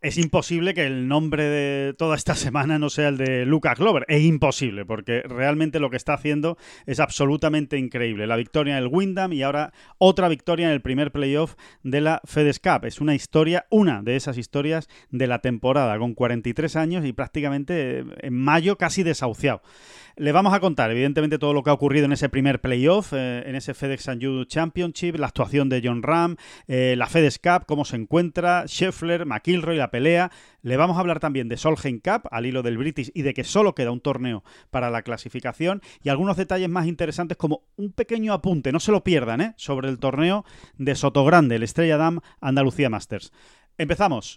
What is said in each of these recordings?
Es imposible que el nombre de toda esta semana no sea el de Lucas Glover. Es imposible, porque realmente lo que está haciendo es absolutamente increíble. La victoria en el Wyndham y ahora otra victoria en el primer playoff de la FedEx Cup. Es una historia, una de esas historias de la temporada, con 43 años y prácticamente en mayo casi desahuciado. Le vamos a contar, evidentemente, todo lo que ha ocurrido en ese primer playoff, eh, en ese FedEx Judo Championship, la actuación de John Ram, eh, la FedEx Cup, cómo se encuentra, Scheffler, McIlroy, la pelea. Le vamos a hablar también de Solheim Cup, al hilo del British, y de que solo queda un torneo para la clasificación. Y algunos detalles más interesantes, como un pequeño apunte, no se lo pierdan, ¿eh? sobre el torneo de Sotogrande, el Estrella Dam Andalucía Masters. Empezamos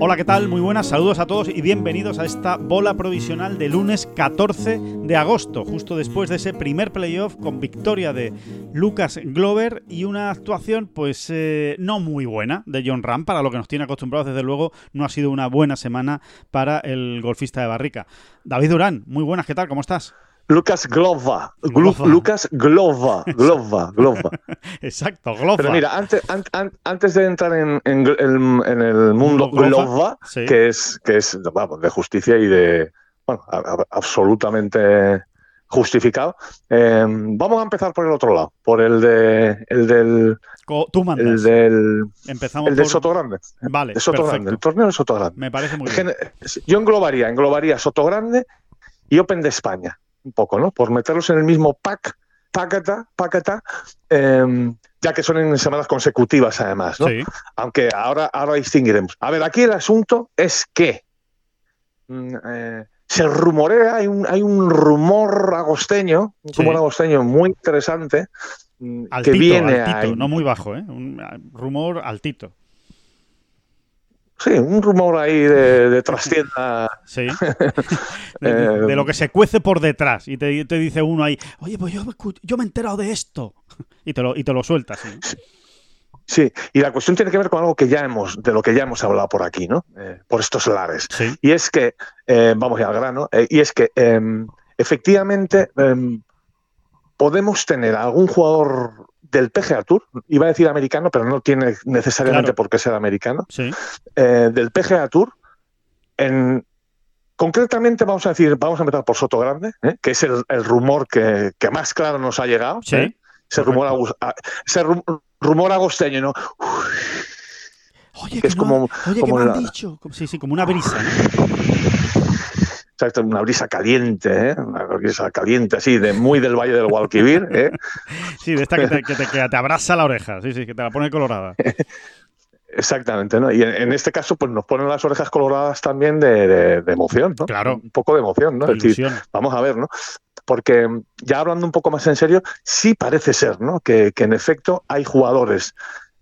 Hola, ¿qué tal? Muy buenas, saludos a todos y bienvenidos a esta bola provisional de lunes 14 de agosto, justo después de ese primer playoff con victoria de Lucas Glover y una actuación pues eh, no muy buena de John Ram, para lo que nos tiene acostumbrados desde luego no ha sido una buena semana para el golfista de Barrica. David Durán, muy buenas, ¿qué tal? ¿Cómo estás? Lucas Glova. Lucas Glova. Glova. Glova. Exacto, Glova. Pero mira, antes, antes de entrar en, el mundo Glova, que es, que es de justicia y de. Bueno, absolutamente justificado. Em, vamos a empezar por el otro lado, por el de el del Tú mandas. el del Empezamos el de Sotogrande. Vale, de Sotogrande, el torneo de Sotogrande. Me parece muy bien. Yo englobaría, englobaría Sotogrande y Open de España un poco, ¿no? Por meterlos en el mismo pack, pácata, pácata, em, ya que son en semanas consecutivas además, ¿no? Aunque ahora, ahora distinguiremos. A ver, aquí el asunto es que mm, eh, se rumorea, hay un, hay un rumor agosteño, un rumor agosteño muy interesante, mm, que viene altito, no muy bajo, ¿eh? Un rumor altito. Sí, un rumor ahí de, de trastienda. Sí. De, lo que se cuece por detrás. Y te, dice uno ahí, oye, pues yo, yo, me he enterado de esto. Y te lo, y te lo sueltas. ¿sí? y la cuestión tiene que ver con algo que ya hemos, de lo que ya hemos hablado por aquí, ¿no? Eh, por estos lares. Y es que, eh, vamos ya al grano, eh, y es que em, efectivamente em, podemos tener algún jugador del PGA Tour, iba a decir americano, pero no tiene necesariamente por qué ser americano, eh, del PGA Tour, en, concretamente vamos a decir, vamos a empezar por Soto Grande, ¿eh? que es el, rumor que, más claro nos ha llegado, ¿eh? ese, rumor, ese rumor agosteño, ¿no? oye, que, es como, oye, como han dicho? Sí, sí, como una brisa. Exacto, una brisa caliente, ¿eh? una brisa caliente así, de muy del Valle del Guadalquivir. ¿eh? Sí, de esta que te, que, te, abraza la oreja, sí, sí, que te la pone colorada. Exactamente, ¿no? Y en, este caso, pues nos ponen las orejas coloradas también de, emoción, ¿no? Claro. Un poco de emoción, ¿no? Es decir, vamos a ver, ¿no? Porque ya hablando un poco más en serio, sí parece ser, ¿no? Que, que en efecto hay jugadores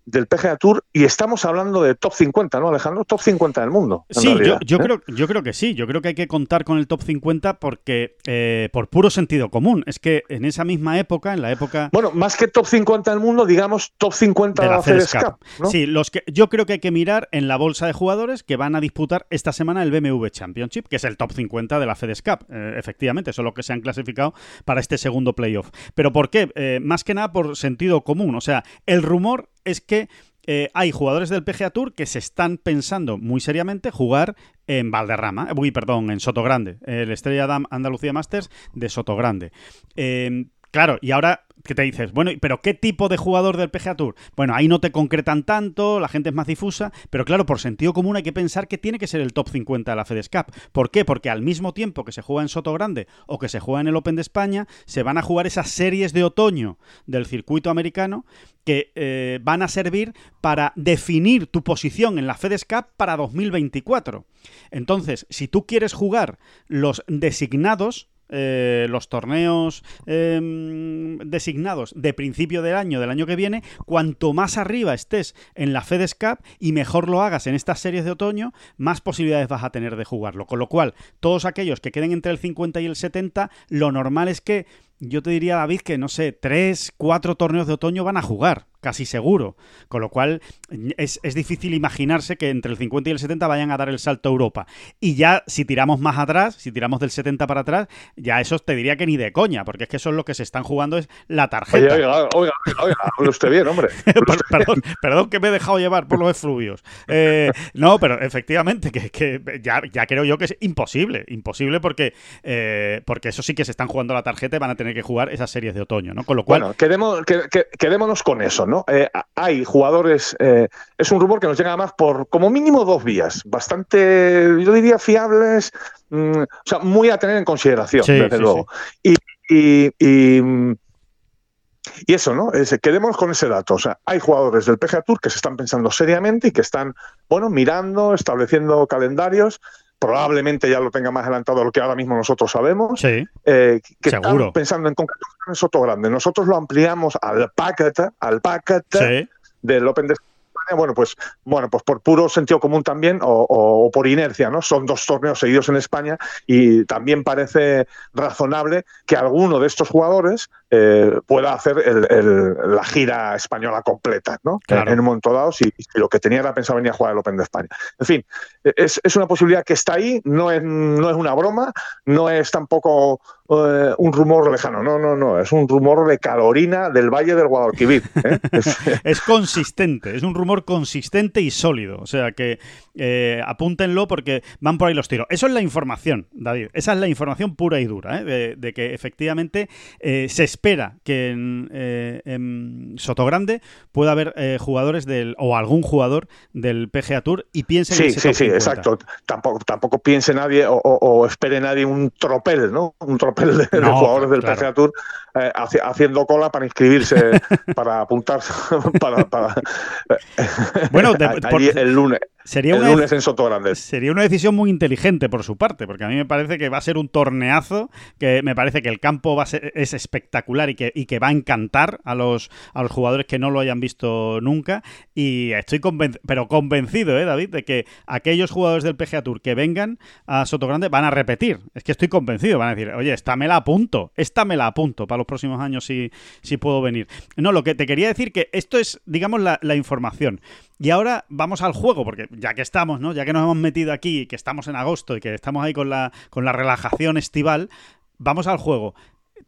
del PGA Tour y estamos hablando de top 50, ¿no, Alejandro? Top 50 del mundo. Sí, yo, ¿eh? creo, yo creo que sí. Yo creo que hay que contar con el top 50 porque, eh, por puro sentido común. Es que en esa misma época, en la época. Bueno, más que top 50 del mundo, digamos top 50 de la FedEx Cup. Sí, los que, yo creo que hay que mirar en la bolsa de jugadores que van a disputar esta semana el BMW Championship, que es el top 50 de la FedEx Cup. Eh, efectivamente, son los que se han clasificado para este segundo playoff. ¿Pero por qué? más que nada por sentido común. O sea, el rumor es que eh, hay jugadores del PGA Tour que se están pensando muy seriamente jugar en Valderrama, uy, perdón, en Sotogrande, el Estrella Dam Andalucía Masters de Sotogrande. Eh, claro, y ahora que te dices, bueno, pero ¿qué tipo de jugador del PGA Tour? Bueno, ahí no te concretan tanto, la gente es más difusa, pero claro, por sentido común hay que pensar que tiene que ser el top 50 de la FedEx Cup. ¿Por qué? Porque al mismo tiempo que se juega en Soto Grande o que se juega en el Open de España, se van a jugar esas series de otoño del circuito americano que eh, van a servir para definir tu posición en la FedEx Cup para 2024. Entonces, si tú quieres jugar los designados, eh, los torneos em, designados de principio del año, del año que viene, cuanto más arriba estés en la FedEx Cup y mejor lo hagas en estas series de otoño, más posibilidades vas a tener de jugarlo. Con lo cual, todos aquellos que queden entre el 50 y el 70, lo normal es que yo te diría, David, que no sé, tres, cuatro torneos de otoño van a jugar casi seguro. Con lo cual es, difícil imaginarse que entre el 50 y el 70 vayan a dar el salto a Europa. Y ya si tiramos más atrás, si tiramos del 70 para atrás, ya eso te diría que ni de coña, porque es que eso es lo que se están jugando es la tarjeta. Oiga, oiga, oiga, oiga usted bien, hombre. perdón, perdón, que me he dejado llevar por los efluvios. Eh, no, pero efectivamente, que, ya, ya, creo yo que es imposible, imposible porque, eh, porque eso sí que se están jugando la tarjeta y van a tener que jugar esas series de otoño, ¿no? Con lo cual... Bueno, quedemos, quedémonos con eso, ¿no? Eh, hay jugadores, eh, es un rumor que nos llega además por como mínimo dos vías, bastante, yo diría, fiables, mm, o sea, muy a tener en consideración, desde luego. Y, y, eso, ¿no? quedémonos con ese dato. O sea, hay jugadores del PGA Tour que se están pensando seriamente y que están, bueno, mirando, estableciendo calendarios probablemente ya lo tenga más adelantado de lo que ahora mismo nosotros sabemos, sí, eh, que están pensando en concreto en Soto Grande. Nosotros lo ampliamos al paquete, al paquete del Open de España, bueno, pues, bueno, pues por puro sentido común también o, por inercia, ¿no? Son dos torneos seguidos en España y también parece razonable que alguno de estos jugadores eh, pueda hacer la gira española completa, ¿no? En un momento dado, si, lo que tenía era pensado venir a jugar el Open de España. En fin, es, una posibilidad que está ahí, no es, no es una broma, no es tampoco eh, un rumor lejano, no, no, no, es un rumor de Carolina del Valle del Guadalquivir. ¿eh? es consistente, es un rumor consistente y sólido, o sea que apúntenlo porque van por ahí los tiros. Eso es la información, David, esa es la información pura y dura, de, de, que efectivamente se espera que en, eh, en Sotogrande pueda haber eh, jugadores del o algún jugador del PGA Tour y piense sí, sí, sí, exacto. Tampoco, tampoco piense nadie o, espere nadie un tropel, ¿no? Un tropel de, jugadores del PGA Tour eh, haciendo cola para inscribirse, para apuntarse, para, bueno, el lunes. Sería una, lunes en Soto Sería una decisión muy inteligente por su parte, porque a mí me parece que va a ser un torneazo, que me parece que el campo va a ser, es espectacular y que, y que va a encantar a los, a los jugadores que no lo hayan visto nunca. Y estoy convencido, pero convencido, ¿eh, David, de que aquellos jugadores del PGA Tour que vengan a Sotogrande van a repetir. Es que estoy convencido, van a decir, oye, esta me la apunto, esta me la apunto para los próximos años si, si puedo venir. No, lo que te quería decir que esto es, digamos, la, información. Y ahora vamos al juego, porque ya que estamos, ¿no? Ya que nos hemos metido aquí, que estamos en agosto y que estamos ahí con la, con la relajación estival, vamos al juego.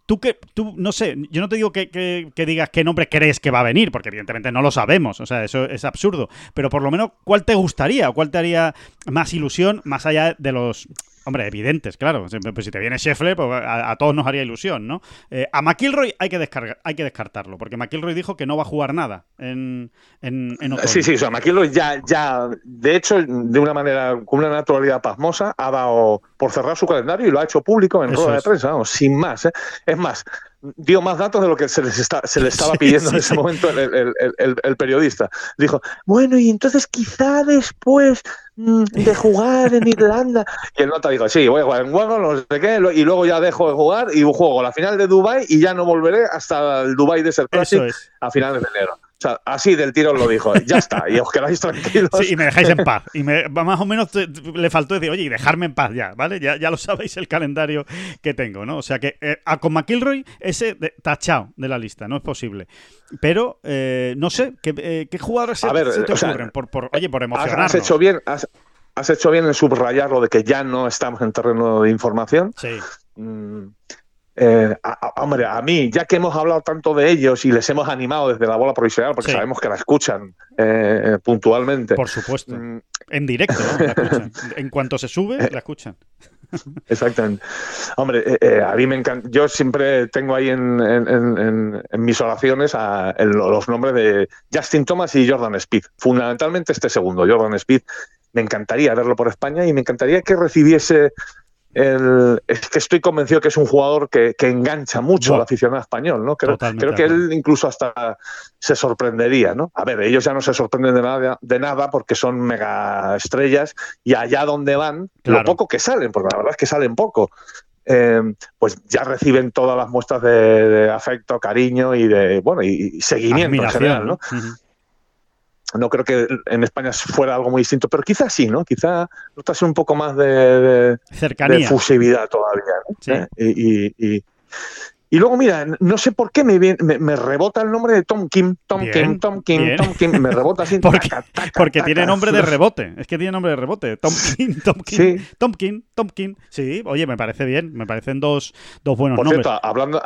Tú que, tú, no sé, yo no te digo que, que, digas qué nombre crees que va a venir, porque evidentemente no lo sabemos, o sea, eso es absurdo, pero por lo menos, ¿cuál te gustaría cuál te haría más ilusión más allá de los Hombre, evidentes, claro. Pues si te viene Scheffler, pues a, todos nos haría ilusión, ¿no? Eh, a McIlroy hay que, descargar, hay que descartarlo, porque McIlroy dijo que no va a jugar nada en, en, Sí, sí, o sea, McIlroy ya, ya, de hecho, de una manera, con una naturalidad pasmosa, ha dado por cerrar su calendario y lo ha hecho público en rueda de prensa, vamos, sin más. ¿eh? Es más, dio más datos de lo que se, les está, se le estaba pidiendo en ese momento el, periodista. Dijo, bueno, y entonces quizá después mm, de jugar en Irlanda. Y el nota dijo, sí, voy a jugar en juego, no sé qué, y luego ya dejo de jugar y juego la final de Dubai y ya no volveré hasta el Dubai Desert Classic a finales de enero. O sea, así del tiro lo dijo, ya está, y os quedáis tranquilos. Sí, y me dejáis en paz. Y me, más o menos le faltó decir, oye, y dejarme en paz ya, ¿vale? Ya, ya lo sabéis el calendario que tengo, ¿no? O sea que eh, a, con McIlroy, ese tachado de la lista, no es posible. Pero, eh, no sé, ¿qué, eh, qué jugadores se, te ocurren? por, por, oye, por emocionarnos. Has hecho bien, has, hecho bien en subrayar lo de que ya no estamos en terreno de información. Sí. Mm, eh, hombre, a mí, ya que hemos hablado tanto de ellos y les hemos animado desde la bola provisional, porque sabemos que la escuchan eh, puntualmente. Por supuesto. Mm. En directo, ¿no? la escuchan. En cuanto se sube, la escuchan. Exactamente. Hombre, eh, eh, a mí me encanta. Yo siempre tengo ahí en, en, mis oraciones a, los nombres de Justin Thomas y Jordan Speed. Fundamentalmente este segundo, Jordan Speed. Me encantaría verlo por España y me encantaría que recibiese es que estoy convencido que es un jugador que, engancha mucho al aficionado español, ¿no? Creo, creo que él incluso hasta se sorprendería, ¿no? A ver, ellos ya no se sorprenden de nada, de nada porque son mega estrellas y allá donde van, lo poco que salen, porque la verdad es que salen poco. Eh, pues ya reciben todas las muestras de, afecto, cariño y de bueno y, seguimiento en general, ¿no? No creo que en España fuera algo muy distinto, pero quizás sí, ¿no? Quizá notase un poco más de, cercanía, de fusividad todavía. ¿no? ¿Eh? Y, y, luego, mira, no sé por qué me, me, rebota el nombre de Tom Kim, Tom Kim, Tom Kim, Tom Kim, me rebota así. porque, porque tiene nombre de rebote, es que tiene nombre de rebote. Tom Kim, Tom Kim, Tom Kim, Tom Kim. Sí, oye, me parece bien, me parecen dos, dos buenos por nombres. Cierto, hablando,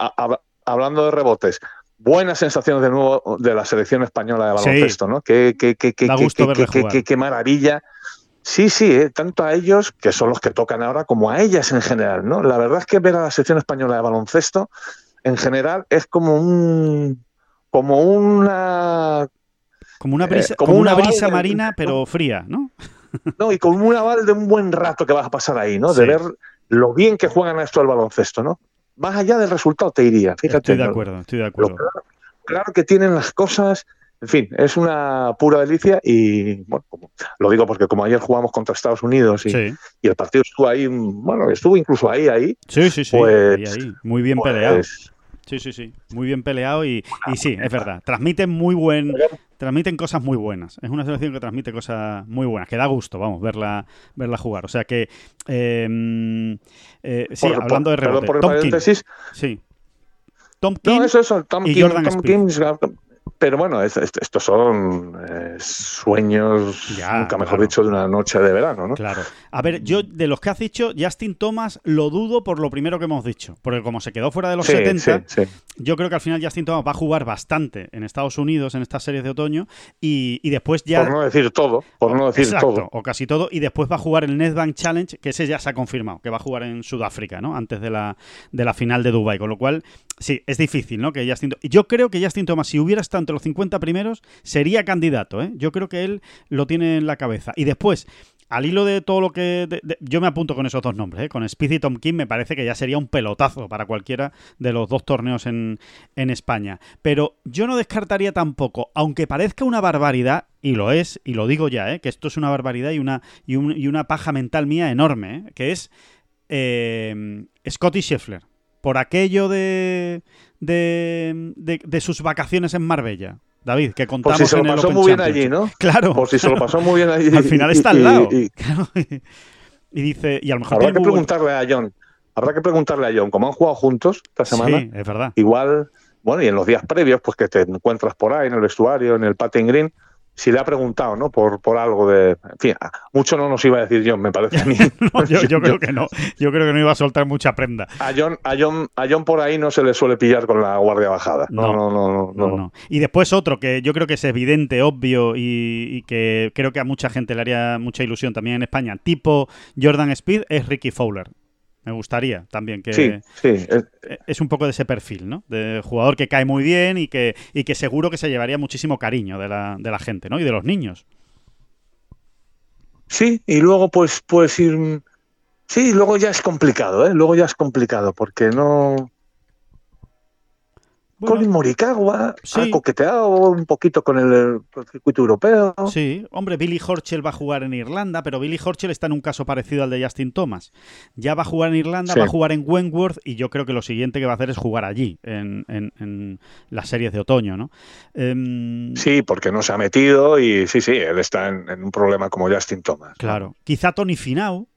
hablando de rebotes, buenas sensaciones de nuevo de la selección española de baloncesto, ¿no? Qué, qué, qué, qué, qué, maravilla. Sí, sí, eh, tanto a ellos, que son los que tocan ahora, como a ellas en general, ¿no? La verdad es que ver a la selección española de baloncesto, en general, es como un. como una. Como una brisa, eh, como, una brisa marina, pero fría, ¿no? No, y como un aval de un buen rato que vas a pasar ahí, ¿no? De ver lo bien que juegan a esto el baloncesto, ¿no? Más allá del resultado te iría. Fíjate. Estoy de acuerdo, estoy de acuerdo. Claro, que tienen las cosas. En fin, es una pura delicia y bueno, lo digo porque como ayer jugamos contra Estados Unidos y, el partido estuvo ahí, bueno, estuvo incluso ahí, ahí. Sí, sí, sí. Pues, Muy bien pues, peleado. Sí, sí, sí. Muy bien peleado y, y sí, es verdad. Transmiten muy buen, transmiten cosas muy buenas. Es una selección que transmite cosas muy buenas, que da gusto, vamos, verla, verla jugar. O sea que, em, eh, sí, hablando de rebote. Por, Tom Sí. Tom King y Jordan pero bueno, estos son eh, sueños, nunca mejor dicho, de una noche de verano, ¿no? Claro. A ver, yo de los que has dicho, Justin Thomas lo dudo por lo primero que hemos dicho. Porque como se quedó fuera de los 70, yo creo que al final Justin Thomas va a jugar bastante en Estados Unidos en estas series de otoño y, después ya... Por no decir todo, por no decir todo. o casi todo. Y después va a jugar el Netbank Challenge, que ese ya se ha confirmado, que va a jugar en Sudáfrica, ¿no? Antes de la, de la final de Dubai Con lo cual, sí, es difícil, ¿no? Que Justin... Yo creo que Justin Thomas, si hubiera estado los 50 primeros, sería candidato. ¿eh? Yo creo que él lo tiene en la cabeza. Y después, al hilo de todo lo que. yo me apunto con esos dos nombres, ¿eh? con Speed y Tom King, me parece que ya sería un pelotazo para cualquiera de los dos torneos en, España. Pero yo no descartaría tampoco, aunque parezca una barbaridad, y lo es, y lo digo ya, ¿eh? que esto es una barbaridad y una, y, una paja mental mía enorme, ¿eh? que es eh, Scotty Scheffler. Por aquello de, de, sus vacaciones en Marbella. David, que contamos Por si se lo pasó muy bien allí, ¿no? Claro. Por si se lo pasó muy bien allí. al final está al lado. Y, dice, y a lo mejor habrá que preguntarle a John. Habrá que preguntarle a John, como han jugado juntos esta semana. Sí, es verdad. Igual, bueno, y en los días previos, pues que te encuentras por ahí en el vestuario, en el patting green, si le ha preguntado, ¿no? Por, por algo de. En fin, mucho no nos iba a decir John, me parece a mí. yo, creo que no. Yo creo que no iba a soltar mucha prenda. A John, a John, a John por ahí no se le suele pillar con la guardia bajada. No, no, no, no. no, Y después otro que yo creo que es evidente, obvio y, y, que creo que a mucha gente le haría mucha ilusión también en España, tipo Jordan Speed, es Ricky Fowler. Me gustaría también que sí, sí. es un poco de ese perfil, ¿no? De jugador que cae muy bien y que, y que seguro que se llevaría muchísimo cariño de la, de la gente, ¿no? Y de los niños. Sí, y luego pues puedes ir... Sí, luego ya es complicado, ¿eh? Luego ya es complicado porque no... Colin Morikawa ha coqueteado un poquito con el, circuito europeo. Sí, hombre, Billy Horschel va a jugar en Irlanda, pero Billy Horschel está en un caso parecido al de Justin Thomas. Ya va a jugar en Irlanda, va a jugar en Wentworth y yo creo que lo siguiente que va a hacer es jugar allí, en, las series de otoño, ¿no? Em, sí, porque no se ha metido y sí, sí, él está en, un problema como Justin Thomas. Claro. Quizá Tony Finau,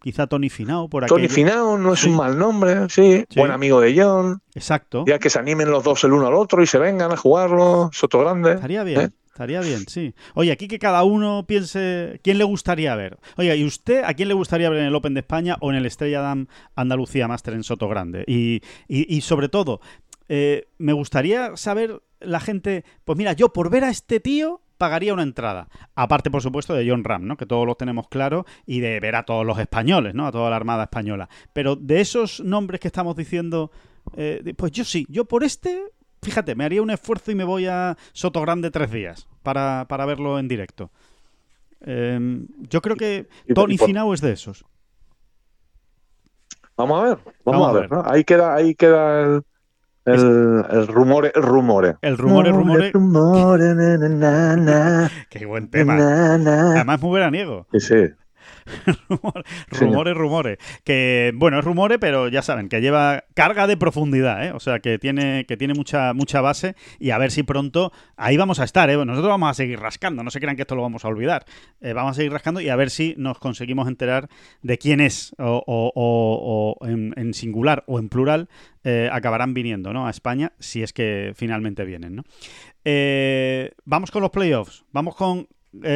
quizá Tony Finao por aquí. Tony Finao no es un mal nombre, sí, buen amigo de John. Exacto. Ya que se animen los dos el uno al otro y se vengan a jugarlo, Soto Grande. Estaría bien. ¿eh? Estaría bien, sí. Oye, aquí que cada uno piense quién le gustaría ver. Oye, ¿y usted a quién le gustaría ver en el Open de España o en el Estrella Dam Andalucía Master en Soto Grande? Y, y, sobre todo, eh, me gustaría saber la gente, pues mira, yo por ver a este tío pagaría una entrada. Aparte, por supuesto, de John Ram, ¿no? Que todos lo tenemos claro, y de ver a todos los españoles, ¿no? A toda la Armada Española. Pero de esos nombres que estamos diciendo, eh, pues yo sí, yo por este, fíjate, me haría un esfuerzo y me voy a Soto Grande tres días para, para verlo en directo. Em, yo creo que Tony Finau es de esos. Vamos a ver, vamos, a ver. ¿no? Ahí queda, ahí queda el, el, el rumore, rumore. El rumore, rumore. rumore Qué buen tema. Además muy veraniego. Sí, sí. rumores, rumores. Que, bueno, es rumores, pero ya saben, que lleva carga de profundidad, ¿eh? O sea, que tiene, que tiene mucha, mucha base y a ver si pronto ahí vamos a estar, ¿eh? Nosotros vamos a seguir rascando, no se crean que esto lo vamos a olvidar. Eh, vamos a seguir rascando y a ver si nos conseguimos enterar de quién es, o, en, singular o en plural, eh, acabarán viniendo ¿no? a España si es que finalmente vienen. ¿no? vamos con los playoffs, vamos con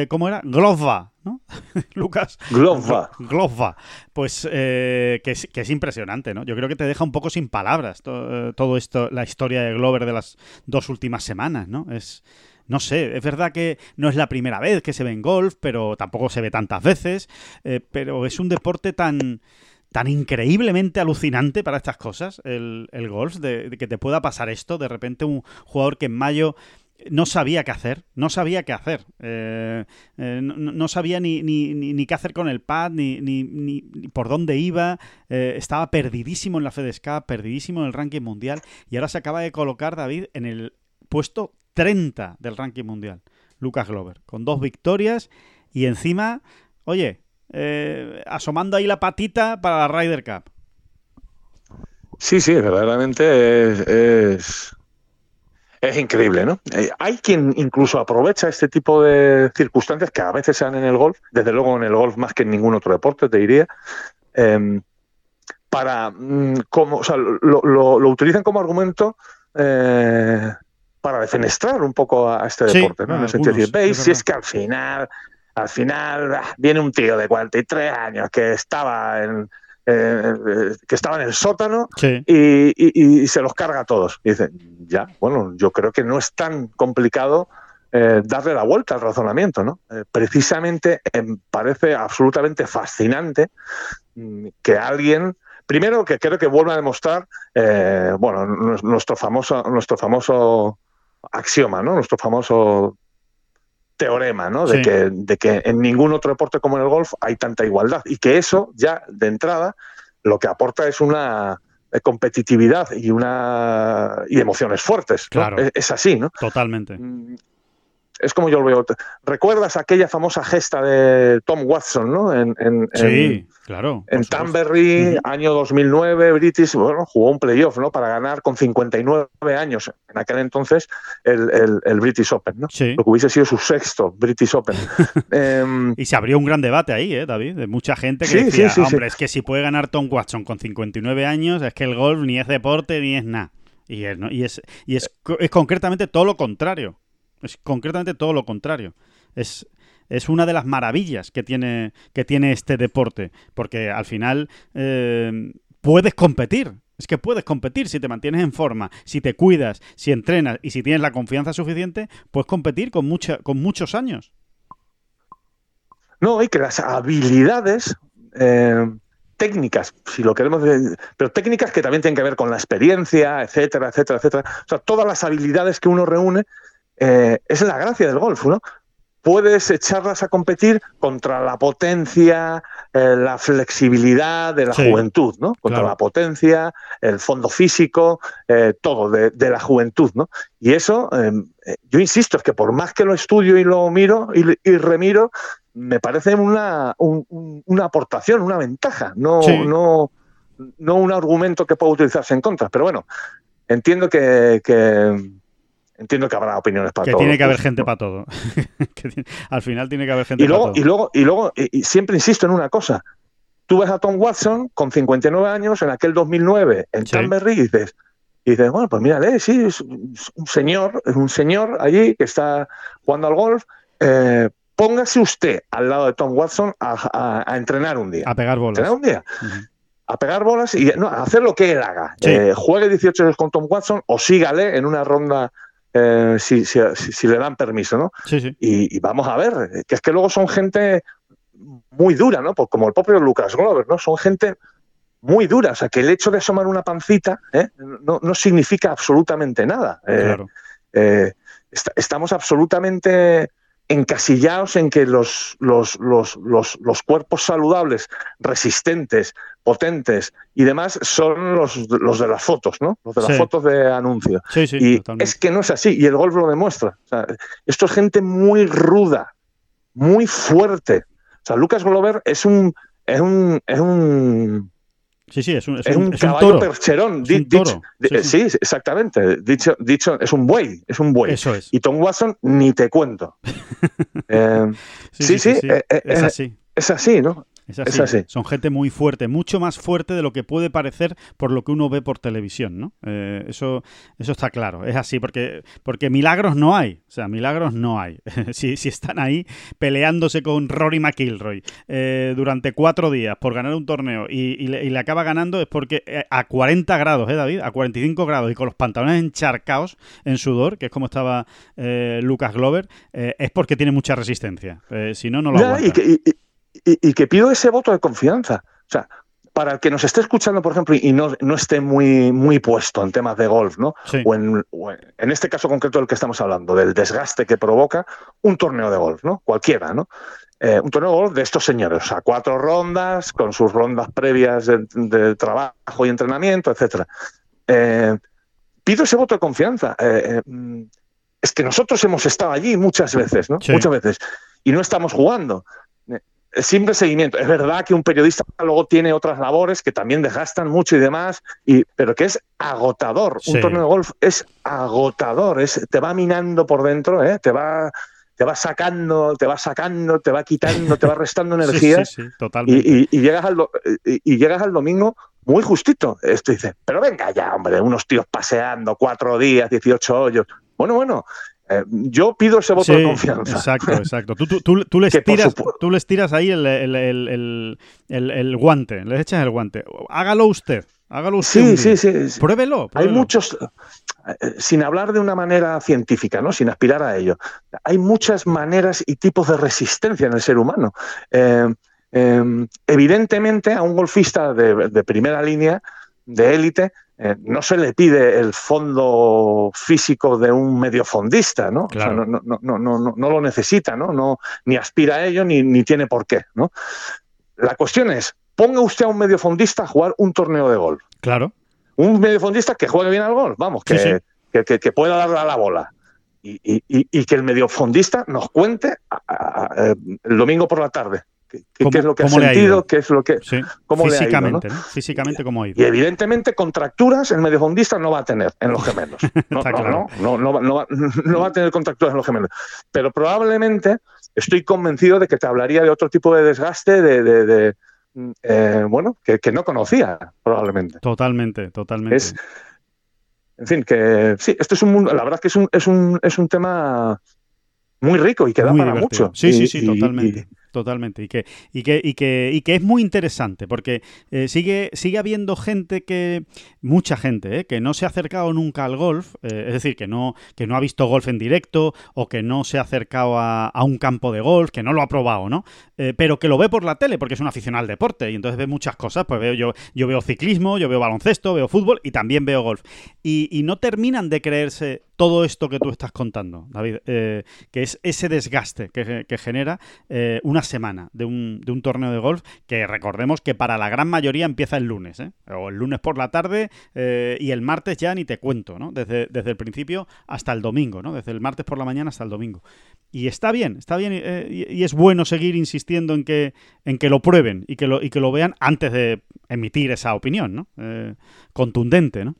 ¿cómo era? Glova, ¿no? Lucas. Glova. Glova. Pues eh, que, es, impresionante, ¿no? Yo creo que te deja un poco sin palabras eh, todo esto, la historia de Glover de las dos últimas semanas, ¿no? Es. No sé, es verdad que no es la primera vez que se ve en golf, pero tampoco se ve tantas veces. pero es un deporte tan tan increíblemente alucinante para estas cosas, el, golf, de, que te pueda pasar esto, de repente un jugador que en mayo no sabía qué hacer, no sabía qué hacer. Eh, eh, no, sabía ni, ni, ni, qué hacer con el pad, ni, por dónde iba. Eh, estaba perdidísimo en la FedEscap, perdidísimo en el ranking mundial. Y ahora se acaba de colocar David en el puesto 30 del ranking mundial. Lucas Glover, con dos victorias y encima, oye, asomando ahí la patita para la Ryder Cup. Sí, sí, verdaderamente es increíble, ¿no? Eh, hay quien incluso aprovecha este tipo de circunstancias que a veces se dan en el golf, desde luego en el golf más que en ningún otro deporte, te diría, em, para, mm, como, o sea, lo, utilizan como argumento eh, para defenestrar un poco a este deporte, ¿no? en el sentido de decir, veis, si es que al final, al final ah, viene un tío de 43 años que estaba en, eh, que estaba en el sótano y, se los carga a todos. Y dicen, ya, bueno, yo creo que no es tan complicado eh, darle la vuelta al razonamiento, ¿no? Eh, precisamente em, parece absolutamente fascinante mm, que alguien Primero, que creo que vuelva a demostrar, bueno, nuestro famoso, nuestro famoso axioma, ¿no? Nuestro famoso teorema, ¿no? De, que, de que en ningún otro deporte como en el golf hay tanta igualdad y que eso ya de entrada lo que aporta es una eh, competitividad y una y emociones fuertes. Claro. Es, así, ¿no? Totalmente. Es como yo lo veo. ¿Recuerdas aquella famosa gesta de Tom Watson, ¿no? En, sí, claro. En Tamberry, año 2009, British, bueno, jugó un playoff, ¿no? Para ganar con 59 años, en aquel entonces, el, British Open, ¿no? Sí. Lo que hubiese sido su sexto British Open. Em, y se abrió un gran debate ahí, ¿eh, David? De mucha gente que decía, hombre, es que si puede ganar Tom Watson con 59 años, es que el golf ni es deporte ni es nada. Y es, y es, y es, es concretamente todo lo contrario. Es concretamente todo lo contrario. Es, es una de las maravillas que tiene, que tiene este deporte, porque al final eh, puedes competir. Es que puedes competir si te mantienes en forma, si te cuidas, si entrenas y si tienes la confianza suficiente, puedes competir con, mucha, con muchos años. No, y que las habilidades eh, técnicas, si lo queremos decir, pero técnicas que también tienen que ver con la experiencia, etcétera, etcétera, etcétera. O sea, todas las habilidades que uno reúne eh, es la gracia del golf, ¿no? Puedes echarlas a competir contra la potencia, eh, la flexibilidad de la juventud, ¿no? Contra la potencia, el fondo físico, eh, todo de, la juventud, ¿no? Y eso, em, yo insisto, es que por más que lo estudio y lo miro y, remiro, me parece una, una aportación, una ventaja, no, no, no un argumento que pueda utilizarse en contra. Pero bueno, entiendo que entiendo que habrá opiniones para todo. Que tiene que haber gente para todo. al final tiene que haber gente y luego, para todo. Y luego, y luego y siempre insisto en una cosa. Tú ves a Tom Watson con 59 años en aquel 2009 en sí. y dices, y dices, bueno, pues mírale, sí, es un señor, es un señor allí que está jugando al golf. Eh, póngase usted al lado de Tom Watson a, entrenar un día. A pegar bolas. A entrenar un día. A pegar bolas y no, a hacer lo que él haga. Eh, juegue 18 años con Tom Watson o sígale en una ronda eh, si, si, le dan permiso, ¿no? Sí, sí. Y, vamos a ver, que es que luego son gente muy dura, ¿no? Pues como el propio Lucas Glover, ¿no? Son gente muy dura, o sea, que el hecho de asomar una pancita ¿eh? no, no, significa absolutamente nada. Claro. estamos absolutamente encasillados en que los, los, los, los, cuerpos saludables, resistentes, potentes y demás son los, los de las fotos, ¿no? Los de las fotos de anuncio. y es que no es así, y el golf lo demuestra. esto es gente muy ruda, muy fuerte. O sea, Lucas Glover es un, es un, es un Sí, sí, es un, es un, caballo percherón. sí, exactamente. Dicho, dicho, es un buey, es un buey. Eso es. Y Tom Watson, ni te cuento. Eh, sí, sí, eh, eh, es así. Es así, ¿no? Es así. Son gente muy fuerte, mucho más fuerte de lo que puede parecer por lo que uno ve por televisión, ¿no? Eh, eso, eso está claro, es así, porque, porque milagros no hay, o sea, milagros no hay. si, si, están ahí peleándose con Rory McIlroy eh, durante cuatro días por ganar un torneo y, le, acaba ganando es porque eh, a 40 grados, ¿eh, David? A 45 grados y con los pantalones encharcados en sudor, que es como estaba Lucas Glover, es porque tiene mucha resistencia. si no, no lo aguanta y, que pido ese voto de confianza. O sea, para el que nos esté escuchando, por ejemplo, y no, no esté muy, muy puesto en temas de golf, ¿no? O, en, en, este caso concreto del que estamos hablando, del desgaste que provoca un torneo de golf, ¿no? Cualquiera, ¿no? Eh, un torneo de golf de estos señores, o sea, cuatro rondas, con sus rondas previas de, trabajo y entrenamiento, etcétera. Eh, pido ese voto de confianza. Eh, es que nosotros hemos estado allí muchas veces, ¿no? Muchas veces. Y no estamos jugando siempre seguimiento. Es verdad que un periodista luego tiene otras labores que también desgastan mucho y demás, y, pero que es agotador. Un torneo de golf es agotador, es, te va minando por dentro, ¿eh? te va te va sacando, te va sacando, te va quitando, te va restando energía. Sí, totalmente. Y, llegas al y, llegas al domingo muy justito. Esto dice, pero venga ya, hombre, unos tíos paseando cuatro días, 18 hoyos. Bueno, bueno, eh, yo pido ese voto de confianza. Exacto, exacto. Tú, tú, tú, les, tiras, tú les tiras ahí el, el, el, guante, les echas el guante. Hágalo usted. Hágalo usted. Sí, sí, sí, Pruébelo, Hay muchos, eh, sin hablar de una manera científica, ¿no? sin aspirar a ello, hay muchas maneras y tipos de resistencia en el ser humano. Eh, evidentemente, a un golfista de, de primera línea, de élite, eh, no se le pide el fondo físico de un mediofondista, ¿no? no, no, no, no, no, lo necesita, ¿no? no ni aspira a ello ni, ni tiene por qué, ¿no? La cuestión es, ponga usted a un mediofondista a jugar un torneo de golf. Claro. Un mediofondista que juegue bien al golf, vamos, que, que, que, pueda darle a la bola. Y, y, y, que el mediofondista nos cuente el domingo por la tarde qué, es lo que ha sentido, qué es lo que. Cómo Físicamente, le ha ido, Físicamente, cómo ha ido. Y evidentemente, contracturas el mediofondista no va a tener en los gemelos. No, no, no, no, no, va, no, va, a tener contracturas en los gemelos. Pero probablemente estoy convencido de que te hablaría de otro tipo de desgaste, de, de, eh, bueno, que, que, no conocía, probablemente. Totalmente, totalmente. Es, en fin, que sí, esto es un mundo, la verdad es que es un, es un, es un tema muy rico y que da para mucho. Sí, sí, sí, totalmente. Totalmente. Y que, y que, y que, y que es muy interesante, porque eh, sigue, sigue habiendo gente que. Mucha gente, eh, que no se ha acercado nunca al golf. Eh, es decir, que no, que no ha visto golf en directo, o que no se ha acercado a, un campo de golf, que no lo ha probado, ¿no? pero que lo ve por la tele, porque es un aficionado al deporte. Y entonces ve muchas cosas. Pues veo, yo, yo veo ciclismo, yo veo baloncesto, veo fútbol y también veo golf. Y, y no terminan de creerse todo esto que tú estás contando, David, que es ese desgaste que, genera una semana de un, de un, torneo de golf que recordemos que para la gran mayoría empieza el lunes, ¿eh? o el lunes por la tarde eh, y el martes ya ni te cuento, ¿no? Desde, el principio hasta el domingo, ¿no? Desde el martes por la mañana hasta el domingo. Y está bien, está bien eh, y, es bueno seguir insistiendo en que, en que lo prueben y que lo, y que lo vean antes de emitir esa opinión, ¿no? contundente, ¿no?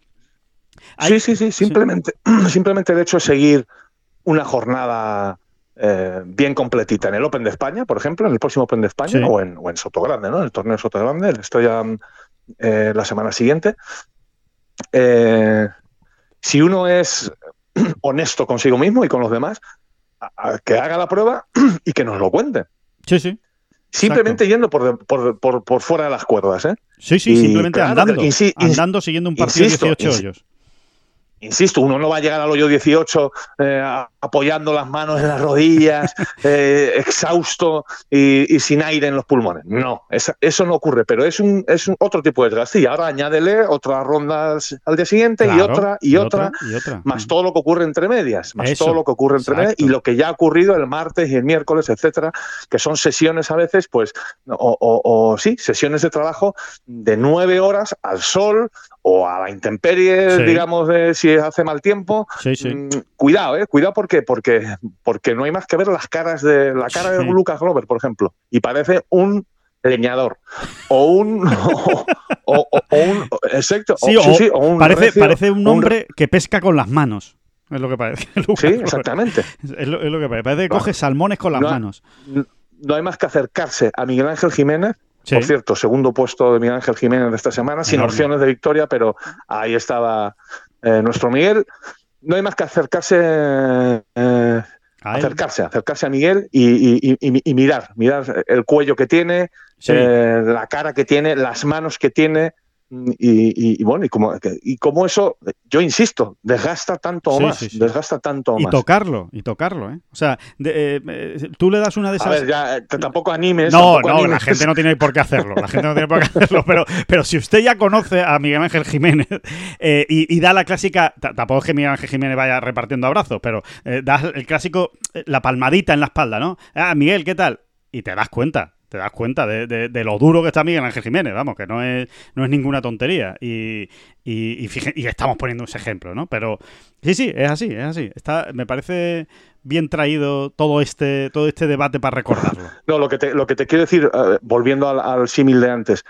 Sí, sí, sí, simplemente, simplemente el hecho de seguir una jornada eh, bien completita en el Open de España, por ejemplo, en el próximo Open de España, o, en, o en Sotogrande, ¿no? En el torneo de Sotogrande, estoy ya eh, la semana siguiente. Eh, si uno es honesto consigo mismo y con los demás, que haga la prueba y que nos lo cuente. Sí, sí. Simplemente yendo por, por, por, por, fuera de las cuerdas, ¿eh? Sí, sí, simplemente andando, andando siguiendo un partido de 18 hoyos insisto, uno no va a llegar al hoyo 18 eh, apoyando las manos en las rodillas, eh, exhausto y, sin aire en los pulmones. No, eso no ocurre, pero es un, es un otro tipo de desgaste. Y ahora añádele otras rondas al día siguiente y, otra, y, otra, más todo lo que ocurre entre medias, más todo lo que ocurre entre medias y lo que ya ha ocurrido el martes y el miércoles, etcétera, que son sesiones a veces, pues, o, o sí, sesiones de trabajo de nueve horas al sol o a la intemperie, digamos, de si hace mal tiempo. Mm, cuidado, eh, cuidado porque, porque, porque no hay más que ver las caras de la cara de Lucas Glover, por ejemplo, y parece un leñador o un o, un exacto sí, un parece, parece un hombre que pesca con las manos es lo que parece sí exactamente. Es lo, que parece parece que coge salmones con las manos. no hay más que acercarse a Miguel Ángel Jiménez por cierto, segundo puesto de Miguel Ángel Jiménez de esta semana, sin opciones de victoria, pero ahí estaba eh, nuestro Miguel. No hay más que acercarse, eh, acercarse, acercarse a Miguel y, mirar, mirar el cuello que tiene, eh, la cara que tiene, las manos que tiene, y, bueno, y como, y como eso, yo insisto, desgasta tanto o más, desgasta tanto y tocarlo, y tocarlo, ¿eh? O sea, eh, eh, tú le das una de esas... A ver, ya, tampoco animes. No, no, la gente no tiene por qué hacerlo, la gente no tiene por qué hacerlo, pero, pero si usted ya conoce a Miguel Ángel Jiménez eh, y, da la clásica, tampoco es que Miguel Ángel Jiménez vaya repartiendo abrazos, pero da el clásico, la palmadita en la espalda, ¿no? Ah, Miguel, ¿qué tal? Y te das cuenta, te das cuenta de, lo duro que está Miguel Ángel Jiménez, vamos, que no es, no es ninguna tontería. Y, y, y, estamos poniendo ese ejemplo, ¿no? Pero sí, sí, es así, es así. Está, me parece bien traído todo este, todo este debate para recordarlo. No, lo que te, lo que te quiero decir, eh, volviendo al, símil de antes,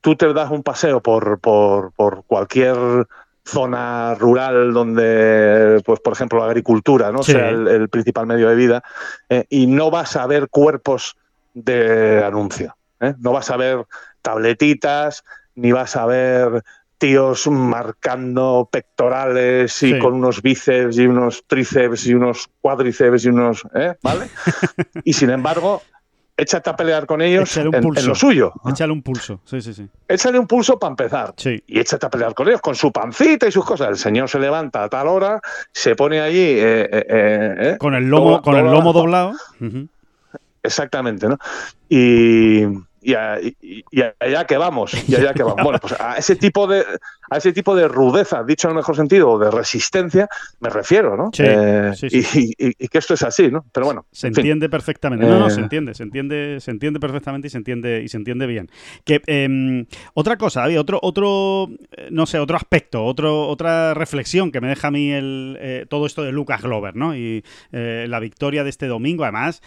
tú te das un paseo por, por, por cualquier zona rural donde, pues por ejemplo, la agricultura no sea el, principal medio de vida, eh, y no vas a ver cuerpos de anuncio. ¿eh? No vas a ver tabletitas, ni vas a ver tíos marcando pectorales y con unos bíceps y unos tríceps y unos cuádriceps y unos... ¿eh? ¿Vale? y sin embargo, échate a pelear con ellos en, lo suyo. Échale un pulso, sí, sí, sí. Échale un pulso para empezar. Y échate a pelear con ellos, con su pancita y sus cosas. El señor se levanta a tal hora, se pone allí... Eh, con el lomo, con el lomo doblado. Exactamente, ¿no? Y, y, allá que vamos, y allá que vamos. Bueno, pues a ese tipo de a ese tipo de rudeza, dicho en el mejor sentido, o de resistencia, me refiero, ¿no? Sí, eh, Y, que esto es así, ¿no? Pero bueno. Se entiende perfectamente. No, no, se eh. entiende, se entiende, se entiende perfectamente y se entiende, y se entiende bien. Que em, otra cosa, había otro, otro, eh, no sé, otro aspecto, otro, otra reflexión que me deja a mí el, todo esto de Lucas Glover, ¿no? Y la victoria de este domingo, además.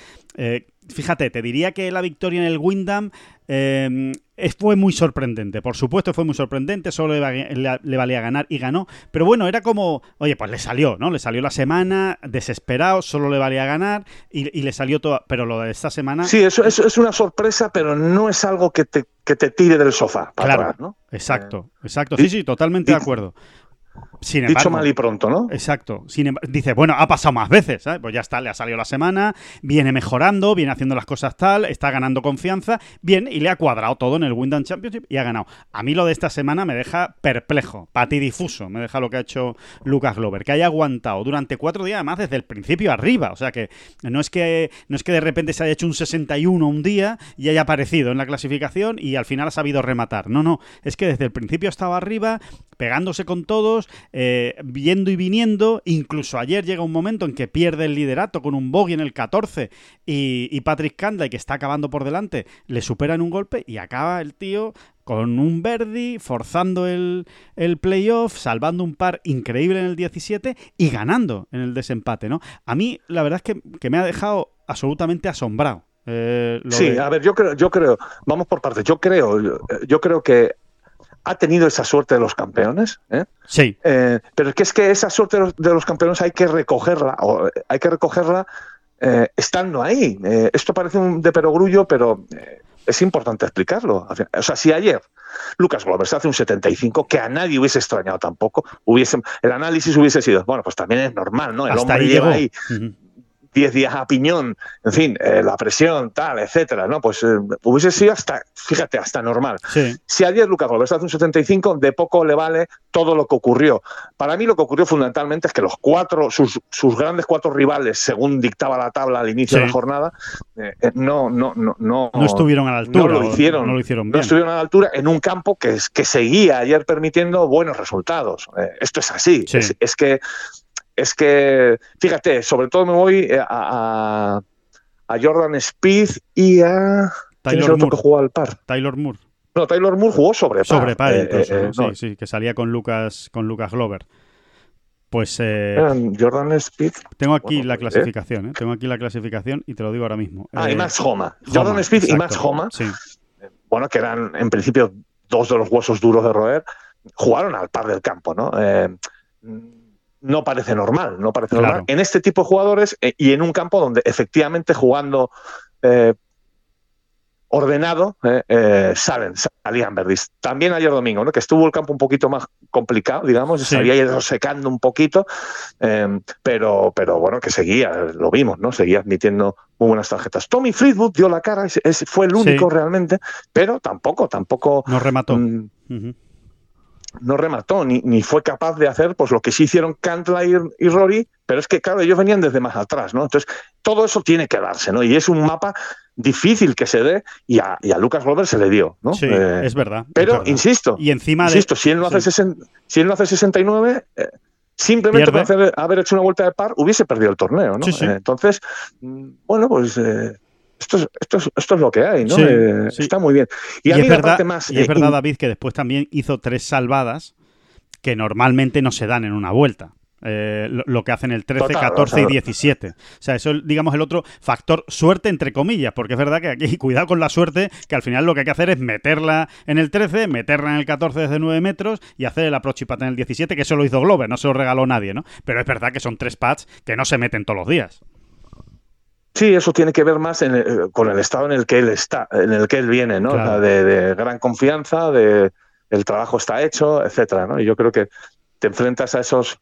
Fíjate, te diría que la victoria en el Windham eh, fue muy sorprendente, por supuesto fue muy sorprendente, solo le, valía ganar y ganó, pero bueno, era como, oye, pues le salió, ¿no? Le salió la semana, desesperado, solo le valía ganar y, le salió todo, pero lo de esta semana... Sí, eso, es una sorpresa, pero no es algo que te, que te tire del sofá. claro, ¿no? exacto, exacto, sí, sí, totalmente de acuerdo. Dicho mal y pronto, ¿no? Exacto. dice, bueno, ha pasado más veces, Pues ya está, le ha salido la semana, viene mejorando, viene haciendo las cosas tal, está ganando confianza, bien, y le ha cuadrado todo en el Wyndham Championship y ha ganado. A mí lo de esta semana me deja perplejo, patidifuso, me deja lo que ha hecho Lucas Glover, que haya aguantado durante cuatro días, además desde el principio arriba. O sea que no es que, no es que de repente se haya hecho un 61 un día y haya aparecido en la clasificación y al final ha sabido rematar. No, no, es que desde el principio estaba arriba, pegándose con todos, eh, viendo y viniendo. Incluso ayer llega un momento en que pierde el liderato con un bogey en el 14 y, Patrick Candley, que está acabando por delante, le supera en un golpe y acaba el tío con un Verdi, forzando el, el, playoff, salvando un par increíble en el 17 y ganando en el desempate, ¿no? A mí, la verdad es que, me ha dejado absolutamente asombrado. Eh, sí, a ver, yo creo, yo creo, vamos por partes, yo creo, yo creo que ha tenido esa suerte de los campeones. ¿eh? Sí. Eh, pero es que es que esa suerte de los, campeones hay que recogerla, o hay que recogerla eh, estando ahí. esto parece un de perogrullo, pero es importante explicarlo. O sea, si ayer Lucas Glover se hace un 75, que a nadie hubiese extrañado tampoco, hubiese, el análisis hubiese sido, bueno, pues también es normal, ¿no? El hombre lleva ahí 10 días a piñón, en fin, eh, la presión, tal, etcétera, ¿no? Pues eh, hubiese sido hasta, fíjate, hasta normal. Si ayer Lucas Gómez hace un 75, de poco le vale todo lo que ocurrió. Para mí lo que ocurrió fundamentalmente es que los cuatro, sus, sus grandes cuatro rivales, según dictaba la tabla al inicio de la jornada, no, no, no, no, no estuvieron a la altura. No lo hicieron. No lo hicieron bien. No estuvieron a la altura en un campo que, que seguía ayer permitiendo buenos resultados. esto es así. es que es que, fíjate, sobre todo me voy eh, a, a, Jordan Speed y a... Taylor Moore. que jugó al par? Taylor Moore. No, Taylor Moore jugó sobre par. Sobre par, eh, incluso, eh, sí, sí, que salía con Lucas, con Lucas Glover. Pues Jordan Speed. Tengo aquí la clasificación, ¿eh? tengo aquí la clasificación y te lo digo ahora mismo. Ah, y Max Homa. Jordan Speed y Max Homa. Sí. Bueno, que eran en principio dos de los huesos duros de roer, jugaron al par del campo, ¿no? No parece normal, no parece normal en este tipo de jugadores eh, y en un campo donde efectivamente jugando eh, ordenado eh, salen, salían verdis. También ayer domingo, ¿no? que estuvo el campo un poquito más complicado, digamos, se había ido secando un poquito, pero, pero bueno, que seguía, lo vimos, ¿no? Seguía admitiendo muy buenas tarjetas. Tommy Friedwood dio la cara, fue el único realmente, pero tampoco, tampoco. No remató. Mm, no remató ni, ni, fue capaz de hacer pues lo que sí hicieron Cantler y, Rory, pero es que claro, ellos venían desde más atrás, ¿no? Entonces, todo eso tiene que darse, ¿no? Y es un mapa difícil que se dé y a, Lucas Glover se le dio, ¿no? Sí, eh, es verdad. Pero, insisto, y encima insisto, si él no hace, si él no hace 69, eh, simplemente por haber hecho una vuelta de par, hubiese perdido el torneo, ¿no? Eh, entonces, mm, bueno, pues esto es, esto, esto es lo que hay, ¿no? Eh, está muy bien. Y, es verdad, más, y es eh, verdad, David, que después también hizo tres salvadas que normalmente no se dan en una vuelta. Eh, lo, que hacen el 13, 14 y 17. O sea, eso es, digamos, el otro factor suerte, entre comillas, porque es verdad que aquí, cuidado con la suerte, que al final lo que hay que hacer es meterla en el 13, meterla en el 14 desde 9 metros y hacer el approach y pat en el 17, que eso lo hizo Glover, no se lo regaló nadie, ¿no? Pero es verdad que son tres pads que no se meten todos los días. Sí, eso tiene que ver más con el estado en el que él está, en el que él viene, ¿no? de, gran confianza, de el trabajo está hecho, etcétera, ¿no? Y yo creo que te enfrentas a esos,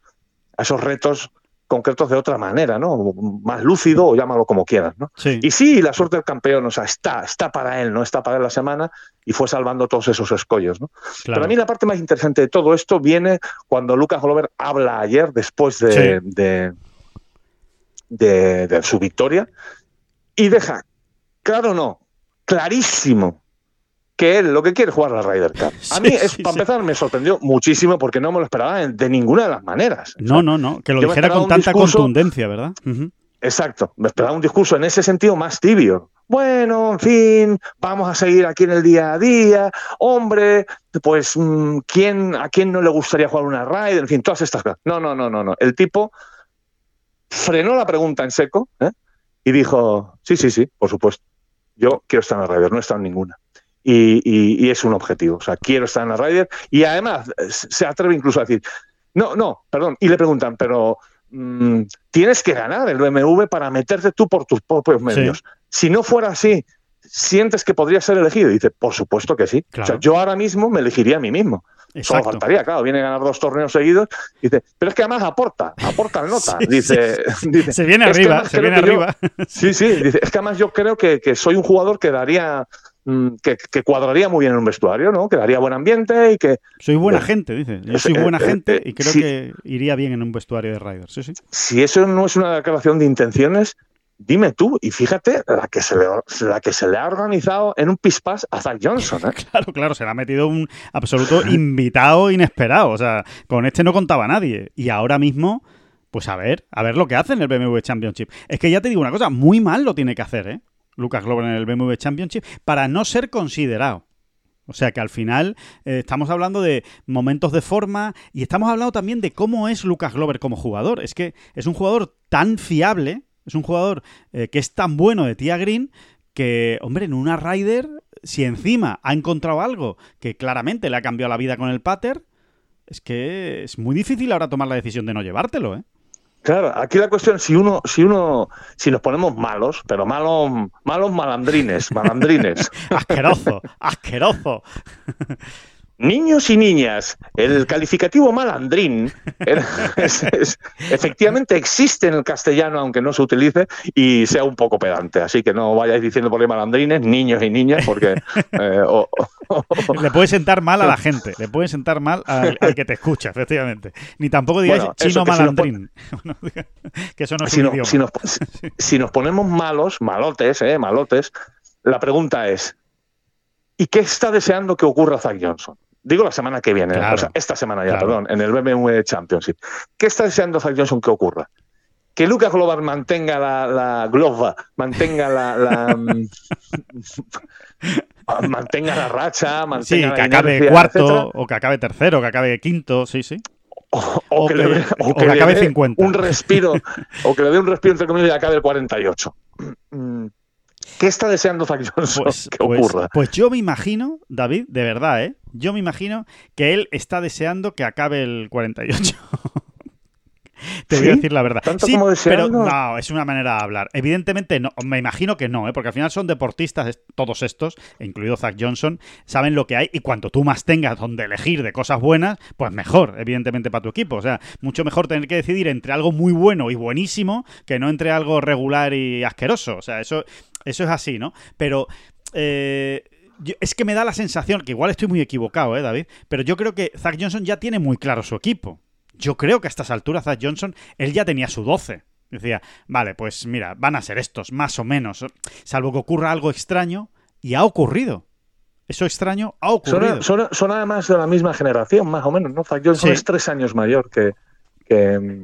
a esos retos concretos de otra manera, ¿no? Más lúcido o llámalo como quieras, ¿no? Y sí, la suerte del campeón, o sea, está, está para él, no está para él la semana y fue salvando todos esos escollos, ¿no? Pero a mí la parte más interesante de todo esto viene cuando Lucas Glover habla ayer después de de, su victoria y deja, claro no, clarísimo que él lo que quiere es jugar la Ryder Cup. A mí, es, para empezar, me sorprendió muchísimo porque no me lo esperaba de ninguna de las maneras. No, no, no, que lo dijera con tanta contundencia, ¿verdad? Exacto, me esperaba un discurso en ese sentido más tibio. Bueno, en fin, vamos a seguir aquí en el día a día. Hombre, pues, mm, ¿quién, ¿a quién no le gustaría jugar una Ryder? En fin, todas estas cosas. No, no, no, no, no. El tipo frenó la pregunta en seco ¿eh? y dijo, sí, sí, sí, por supuesto, yo quiero estar en la Ryder, no he estado en ninguna. Y, es un objetivo, o sea, quiero estar en la Ryder y además se atreve incluso a decir, no, no, perdón, y le preguntan, pero mm, tienes que ganar el BMW para meterte tú por tus propios medios. Si no fuera así, ¿sientes que podría ser elegido? Y dice, por supuesto que sí. O sea, yo ahora mismo me elegiría a mí mismo. Solo faltaría, claro, viene a ganar dos torneos seguidos. Dice, pero es que además aporta, aporta el nota. dice, se viene arriba, se viene arriba. sí, sí, dice, es que además yo creo que, soy un jugador que daría. Mm, que, cuadraría muy bien en un vestuario, ¿no? Que daría buen ambiente y que. Soy buena gente, dice. Yo soy buena eh, gente eh, y creo que iría bien en un vestuario de Riders. Sí, sí. Si eso no es una declaración de intenciones, dime tú, y fíjate la que se le, la que se le ha organizado en un pispás a Zach Johnson. ¿eh? Claro, claro, se le ha metido un absoluto invitado inesperado. O sea, con este no contaba nadie. Y ahora mismo, pues a ver, a ver lo que hace en el BMW Championship. Es que ya te digo una cosa, muy mal lo tiene que hacer, ¿eh? Lucas Glover en el BMW Championship para no ser considerado. O sea que al final eh, estamos hablando de momentos de forma y estamos hablando también de cómo es Lucas Glover como jugador. Es que es un jugador tan fiable es un jugador eh, que es tan bueno de tía Green que, hombre, en una Rider, si encima ha encontrado algo que claramente le ha cambiado la vida con el pater, es que es muy difícil ahora tomar la decisión de no llevártelo, ¿eh? Claro, aquí la cuestión, si uno, si uno, si nos ponemos malos, pero malos, malos malandrines, malandrines. asqueroso, asqueroso. Niños y niñas, el calificativo malandrín efectivamente existe en el castellano, aunque no se utilice y sea un poco pedante. Así que no vayáis diciendo por ahí malandrines, niños y niñas, porque. Eh, le puede sentar mal a la gente, le puede sentar mal al, que te escucha, efectivamente. Ni tampoco digáis chino malandrín. que eso no es un si, nos, si nos ponemos malos, malotes, eh, malotes, la pregunta es: ¿y qué está deseando que ocurra Zach Johnson? Digo la semana que viene, o sea, esta semana ya, perdón, en el BMW Championship. ¿Qué está deseando Zach Johnson que ocurra? Que Lucas Glover mantenga la, la glova, mantenga la, mm, mantenga la racha, mantenga sí, que acabe cuarto o que acabe tercero, que acabe quinto, sí, sí. O, que, le, acabe 50. Un respiro, o que le dé un respiro entre comillas y acabe el 48. ¿Qué está deseando Zach Johnson pues, que pues, ocurra? Pues yo me imagino, David, de verdad, ¿eh? Yo me imagino que él está deseando que acabe el 48. Te voy a decir la verdad. ¿Tanto como Pero no, es una manera de hablar. Evidentemente no, me imagino que no, ¿eh? porque al final son deportistas todos estos, incluido Zach Johnson, saben lo que hay y cuanto tú más tengas donde elegir de cosas buenas, pues mejor, evidentemente, para tu equipo. O sea, mucho mejor tener que decidir entre algo muy bueno y buenísimo que no entre algo regular y asqueroso. O sea, eso, eso es así, ¿no? Pero... Eh, es que me da la sensación, que igual estoy muy equivocado, ¿eh, David? Pero yo creo que Zach Johnson ya tiene muy claro su equipo yo creo que a estas alturas Zach Johnson, él ya tenía su 12. Decía, vale, pues mira, van a ser estos, más o menos. Salvo que ocurra algo extraño, y ha ocurrido. Eso extraño ha ocurrido. Son, además de la misma generación, más o menos, ¿no? Zach Johnson es tres años mayor que, que,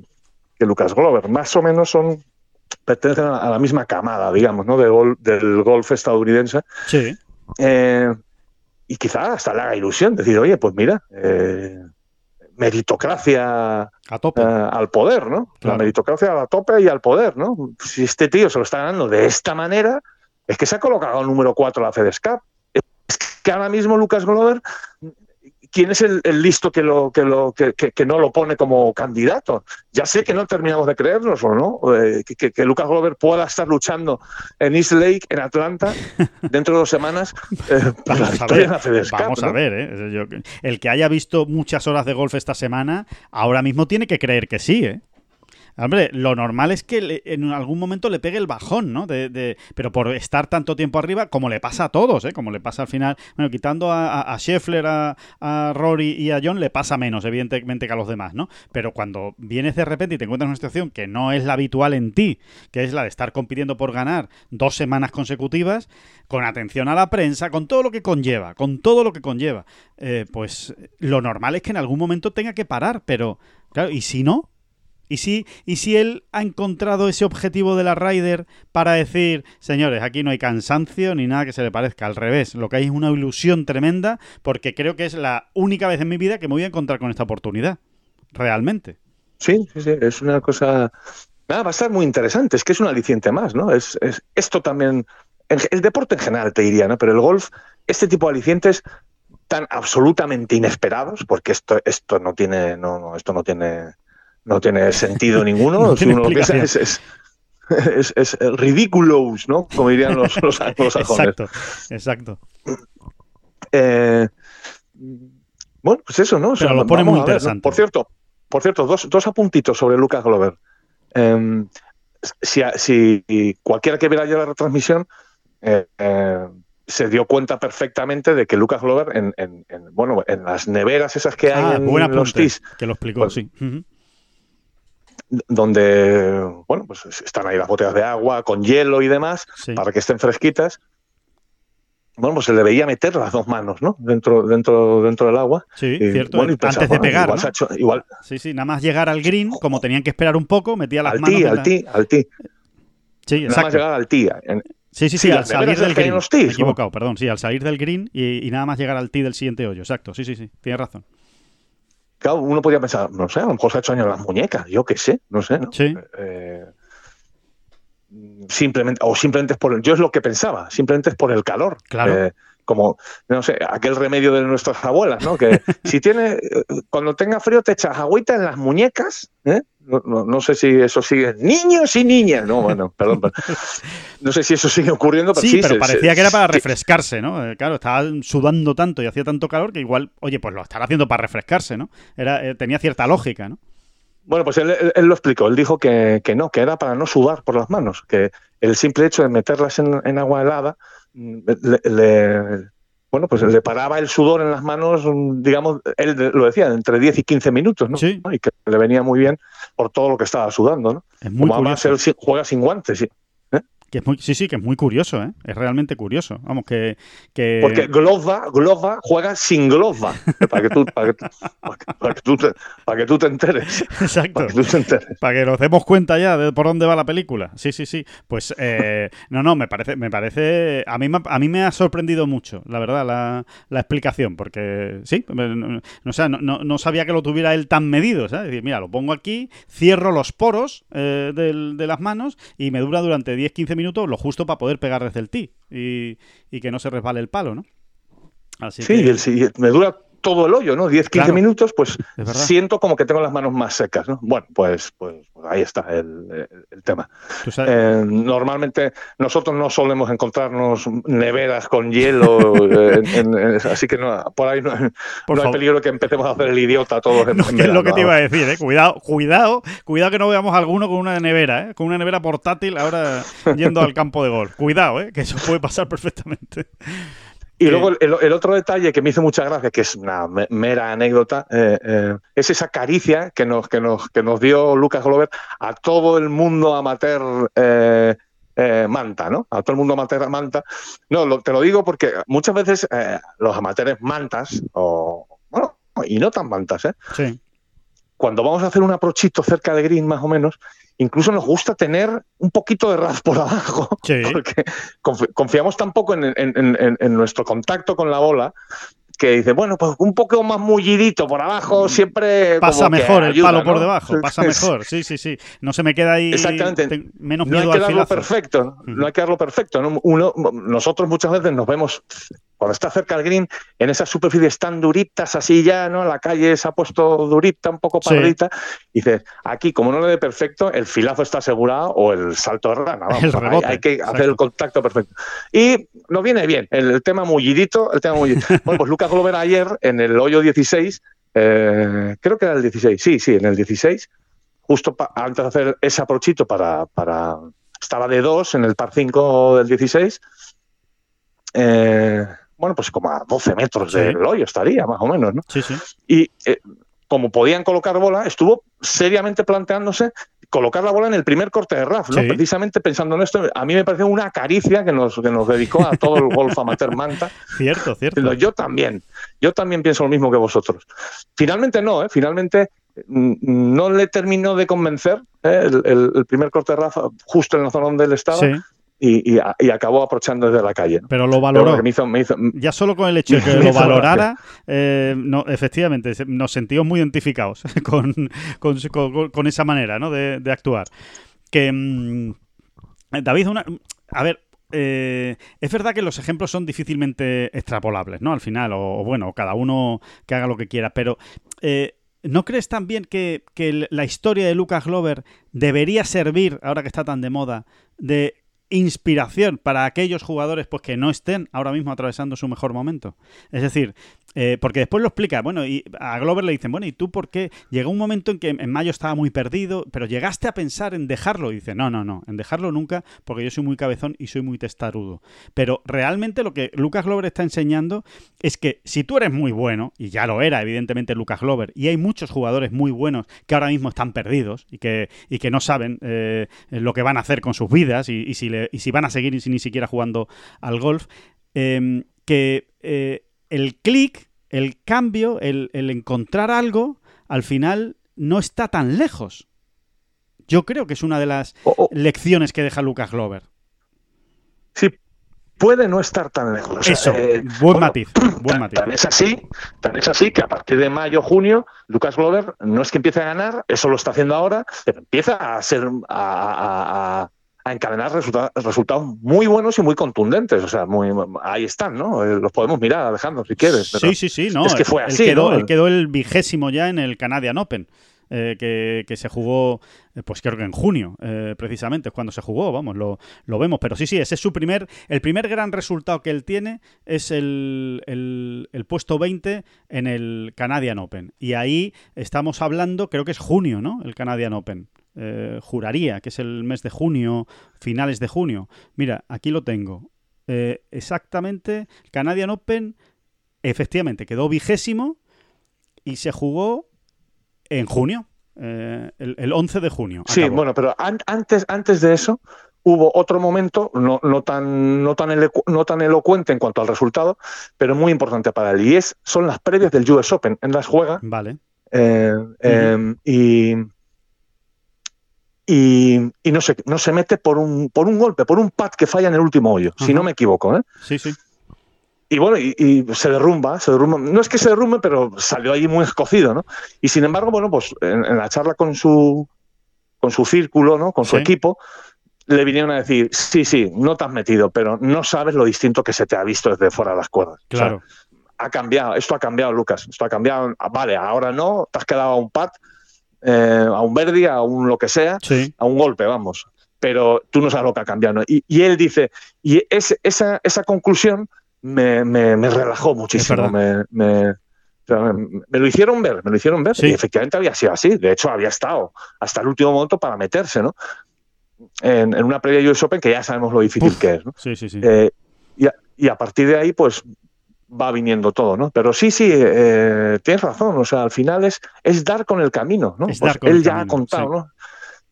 Lucas Glover. Más o menos son pertenecen a la misma camada, digamos, ¿no? del golf estadounidense. Sí. Eh, y quizá hasta le haga ilusión decir, oye, pues mira, eh, meritocracia a tope. Eh, al poder, ¿no? La meritocracia a tope y al poder, ¿no? Si este tío se lo está ganando de esta manera, es que se ha colocado el número 4 la FedEx Cup. Es que ahora mismo Lucas Glover quién es el, listo que, lo, que, lo, que, que, no lo pone como candidato. Ya sé que no terminamos de creernos, ¿o no? Eh, que, Lucas Glover pueda estar luchando en East Lake, en Atlanta, dentro de dos semanas, eh, vamos a ver, Vamos a ver, ¿eh? el que haya visto muchas horas de golf esta semana, ahora mismo tiene que creer que sí, ¿eh? Hombre, lo normal es que en algún momento le pegue el bajón, ¿no? De, pero por estar tanto tiempo arriba, como le pasa a todos, ¿eh? Como le pasa al final. Bueno, quitando a, a Scheffler, a, Rory y a John, le pasa menos, evidentemente, que a los demás, ¿no? Pero cuando vienes de repente y te encuentras en una situación que no es la habitual en ti, que es la de estar compitiendo por ganar dos semanas consecutivas, con atención a la prensa, con todo lo que conlleva, con todo lo que conlleva, eh, pues lo normal es que en algún momento tenga que parar, pero, claro, ¿y si no? ¿Y si, ¿Y si él ha encontrado ese objetivo de la Ryder para decir, señores, aquí no hay cansancio ni nada que se le parezca? Al revés, lo que hay es una ilusión tremenda porque creo que es la única vez en mi vida que me voy a encontrar con esta oportunidad. Realmente. Sí, sí, sí, es una cosa... Va a ser muy interesante, es que es un aliciente más, ¿no? Es, es esto también... El deporte en general, te diría, ¿no? Pero el golf, este tipo de alicientes tan absolutamente inesperados, porque esto, esto no tiene, no, no, esto no tiene no tiene sentido ninguno. si uno lo piensa, es, es, es, es ridiculous, ¿no? Como dirían los, los, Exacto, exacto. Eh, bueno, pues eso, ¿no? Pero lo pone muy interesante. Por cierto, por cierto, dos, dos apuntitos sobre Lucas Glover. Em, si, si, cualquiera que viera ya la retransmisión eh, eh, se dio cuenta perfectamente de que Lucas Glover en, en, bueno en las neveras esas que hay ah, en los TIS que lo explicó pues, sí donde bueno, pues están ahí las botellas de agua con hielo y demás para que estén fresquitas. Bueno, pues se le veía meter las dos manos, ¿no? Dentro, dentro, dentro del agua. Sí, cierto. Antes de pegar. Igual, Sí, sí, nada más llegar al green, como tenían que esperar un poco, metía las al manos. al tee, al tee. Sí, exacto. Nada más llegar al tee. Sí, sí, sí, al salir del green. Me he equivocado, perdón. Sí, al salir del green y, y, nada más llegar al tee del siguiente hoyo. Exacto, sí, sí, sí. Tienes razón uno podría pensar, no sé, a lo mejor se ha hecho daño las muñecas, yo qué sé, no sé. Sí. Eh, simplemente, o simplemente es por, yo es lo que pensaba, simplemente es por el calor. Claro. Eh, como, no sé, aquel remedio de nuestras abuelas, ¿no? Que si tiene, cuando tenga frío te echas agüita en las muñecas, ¿eh? No, sé si eso sigue. Niños y niñas. No, bueno, perdón. no sé si eso sigue ocurriendo. Pero sí, pero parecía que era para refrescarse, ¿no? Eh, claro, estaba sudando tanto y hacía tanto calor que igual, oye, pues lo estará haciendo para refrescarse, ¿no? Era, eh, tenía cierta lógica, ¿no? Bueno, pues él, lo explicó. Él dijo que, no, que era para no sudar por las manos, que el simple hecho de meterlas en, agua helada mm, le, bueno, pues le paraba el sudor en las manos, digamos, él lo decía, entre 10 y 15 minutos, ¿no? Sí. Y que le venía muy bien por todo lo que estaba sudando, ¿no? Es muy Como además él juega sin guantes, sí. Que es muy, sí, sí, que es muy curioso, ¿eh? Es realmente curioso. Vamos, que. que... Porque Glova, Glova juega sin Glova. Para que tú, para que, para que, tú, te, para que tú te enteres. Exacto. Para que tú te enteres. Para que nos demos cuenta ya de por dónde va la película. Sí, sí, sí. Pues eh, no, no, me parece, me parece. A mí, a mí me ha sorprendido mucho, la verdad, la, la explicación. Porque sí, no, no, no, sabía que lo tuviera él tan medido. ¿sabes? Es decir, mira, lo pongo aquí, cierro los poros eh, de las manos y me dura durante 10-15 minutos lo justo para poder pegar desde el tee y, y que no se resbale el palo, ¿no? Así sí, me dura todo el hoyo, ¿no? 10, 15 minutos, pues siento como que tengo las manos más secas, ¿no? Bueno, pues, pues, pues ahí está el, tema. Eh, normalmente nosotros no solemos encontrarnos neveras con hielo, eh, así que no, por ahí no, hay peligro que empecemos a hacer el idiota todos. En, es lo que te iba a decir, ¿eh? Cuidado, cuidado, cuidado que no veamos a alguno con una nevera, ¿eh? Con una nevera portátil ahora yendo al campo de golf. Cuidado, ¿eh? Que eso puede pasar perfectamente. Y luego el, otro detalle que me hizo mucha gracia, que es una mera anécdota, eh, eh, es esa caricia que nos, que, nos, que nos dio Lucas Glover a todo el mundo amateur eh, manta, ¿no? A todo el mundo amateur manta. No, te lo digo porque muchas veces los amateurs mantas, o bueno, y no tan mantas, ¿eh? Sí. Cuando vamos a hacer un aprochito cerca de green, más o menos, incluso nos gusta tener un poquito de ras por abajo, porque confiamos tan poco en, nuestro contacto con la bola que dice, bueno, pues un poco más mullidito por abajo siempre. Pasa mejor el palo por debajo, pasa mejor, sí, sí, sí. No se me queda ahí Exactamente. menos miedo no hay que darlo perfecto, no hay que darlo perfecto. Uno, nosotros muchas veces nos vemos cuando está cerca del green, en esas superficies tan duritas, así ya, ¿no? La calle se ha puesto durita, un poco parrita, y dices, aquí, como no le dé perfecto, el filazo está asegurado o el salto de rana, hay, que hacer el contacto perfecto. Y nos viene bien, el, tema mullidito, el tema mullidito. bueno, pues Lucas Glover ayer, en el hoyo 16, eh, creo que era el 16, sí, sí, en el 16, justo antes de hacer ese aprochito para, para estaba de 2 en el par 5 del 16, eh, bueno, pues como a 12 metros del hoyo estaría, más o menos, ¿no? Sí, sí. Y eh, como podían colocar bola, estuvo seriamente planteándose colocar la bola en el primer corte de RAF, ¿no? Precisamente pensando en esto, a mí me parece una caricia que nos, que nos dedicó a todo el golf amateur Manta. cierto, cierto. Yo también, yo también pienso lo mismo que vosotros. Finalmente no, ¿eh? Finalmente mm, no le terminó de convencer ¿eh? el, primer corte de RAF justo en la zona donde él estaba. Sí y, acabó aprovechando desde la calle. Pero lo valoró. ya solo con el hecho de que lo valorara, eh, no, efectivamente, nos sentimos muy identificados con, con, esa manera ¿no? de, actuar. Que mm, David, una, a ver, eh, es verdad que los ejemplos son difícilmente extrapolables, ¿no? Al final, o, bueno, cada uno que haga lo que quiera, pero eh, ¿no crees también que, que, la historia de Lucas Glover debería servir, ahora que está tan de moda, de inspiración para aquellos jugadores pues que no estén ahora mismo atravesando su mejor momento. Es decir, eh, porque después lo explica, bueno, y a Glover le dicen, bueno, ¿y tú por qué? Llegó un momento en que en mayo estaba muy perdido, pero llegaste a pensar en dejarlo. Y dice, no, no, no, en dejarlo nunca, porque yo soy muy cabezón y soy muy testarudo. Pero realmente lo que Lucas Glover está enseñando es que si tú eres muy bueno, y ya lo era evidentemente Lucas Glover, y hay muchos jugadores muy buenos que ahora mismo están perdidos y que, y que no saben eh, lo que van a hacer con sus vidas y, si, y si, van a seguir ni siquiera jugando al golf, eh, que el clic, el cambio, el, encontrar algo, al final no está tan lejos. Yo creo que es una de las oh, oh. lecciones que deja Lucas Glover. Sí, puede no estar tan lejos. Eso, eh, buen matiz, buen matiz. Tan es así, tan es así que a partir de mayo, junio, Lucas Glover no es que empiece a ganar, eso lo está haciendo ahora, pero empieza a ser a, a encadenar resultados muy buenos y muy contundentes. O sea, muy, ahí están, ¿no? Eh, los podemos mirar, Alejandro, si quieres. sí, sí, sí, no. Es que fue así. Él quedó, el vigésimo ya en el Canadian Open. que, que, se jugó, pues creo que en junio, precisamente, es cuando se jugó, vamos, lo, lo, vemos. Pero sí, sí, ese es su primer, el primer gran resultado que él tiene es el, el, el puesto 20 en el Canadian Open. Y ahí estamos hablando, creo que es junio, ¿no? El Canadian Open. Eh, juraría que es el mes de junio, finales de junio. Mira, aquí lo tengo. Eh, exactamente, Canadian Open, efectivamente, quedó vigésimo y se jugó en junio, eh, el, 11 de junio. Sí, bueno, pero antes, antes de eso hubo otro momento, no, no, tan, no, tan no tan elocuente en cuanto al resultado, pero muy importante para él, y es, son las previas del US Open. En las juega. Vale. Em, y y, no, se, no se mete por un, por un golpe, por un pad que falla en el último hoyo, si no me equivoco. ¿eh? Sí, sí. Y bueno, y, se derrumba, se derrumba. No es que se derrumbe, pero salió ahí muy escocido, ¿no? Y sin embargo, bueno, pues en, la charla con su, con su círculo, ¿no? Con su equipo, le vinieron a decir, sí, sí, no te has metido, pero no sabes lo distinto que se te ha visto desde fuera de las cuerdas. Claro. ha cambiado, esto ha cambiado, Lucas, esto ha cambiado. Vale, ahora no, te has quedado a un pad, eh, a un Verdi, a un lo que sea, a un golpe, vamos. Pero tú no sabes lo que ha cambiado. Y, él dice, y esa, esa conclusión me, relajó muchísimo. Me, me, lo hicieron ver, me lo hicieron ver. Y efectivamente había sido así. De hecho, había estado hasta el último momento para meterse, ¿no? En, una previa US Open que ya sabemos lo difícil que es. ¿no? Sí, sí, sí. Eh, y, y, a, partir de ahí, pues va viniendo todo, ¿no? Pero sí, sí, eh, tienes razón, o sea, al final es, es dar con el camino, ¿no? Pues él ya ha contado, ¿no?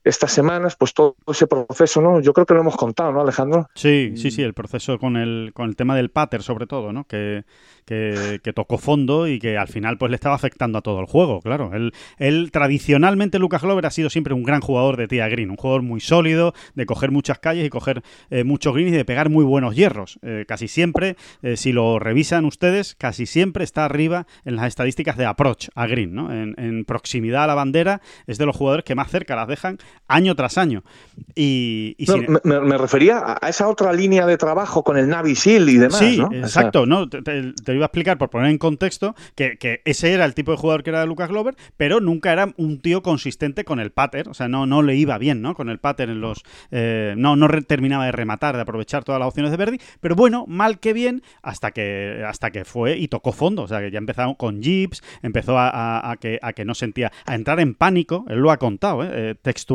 Estas semanas, pues todo ese proceso, ¿no? Yo creo que lo hemos contado, ¿no, Alejandro? Sí, sí, sí, el proceso con el, con el tema del pater, sobre todo, ¿no? Que, que, tocó fondo y que al final pues le estaba afectando a todo el juego, claro. Él, él tradicionalmente, Lucas Glover, ha sido siempre un gran jugador de tía green, un jugador muy sólido, de coger muchas calles y coger eh, muchos greens y de pegar muy buenos hierros. Eh, casi siempre, eh, si lo revisan ustedes, casi siempre está arriba en las estadísticas de approach a green, ¿no? En, proximidad a la bandera es de los jugadores que más cerca las dejan año tras año. Y, me, refería a esa otra línea de trabajo con el Navy SEAL y demás. Sí, exacto. ¿no? iba a explicar, por poner en contexto, que, ese era el tipo de jugador que era Lucas Glover, pero nunca era un tío consistente con el pater, o sea, no, no le iba bien, ¿no? Con el pater en los... Eh, no, no terminaba de rematar, de aprovechar todas las opciones de Verdi, pero bueno, mal que bien, hasta que, hasta que fue y tocó fondo, o sea, que ya empezó con Jeeps, empezó a, que, a que no sentía, a entrar en pánico, él lo ha contado, ¿eh? Eh,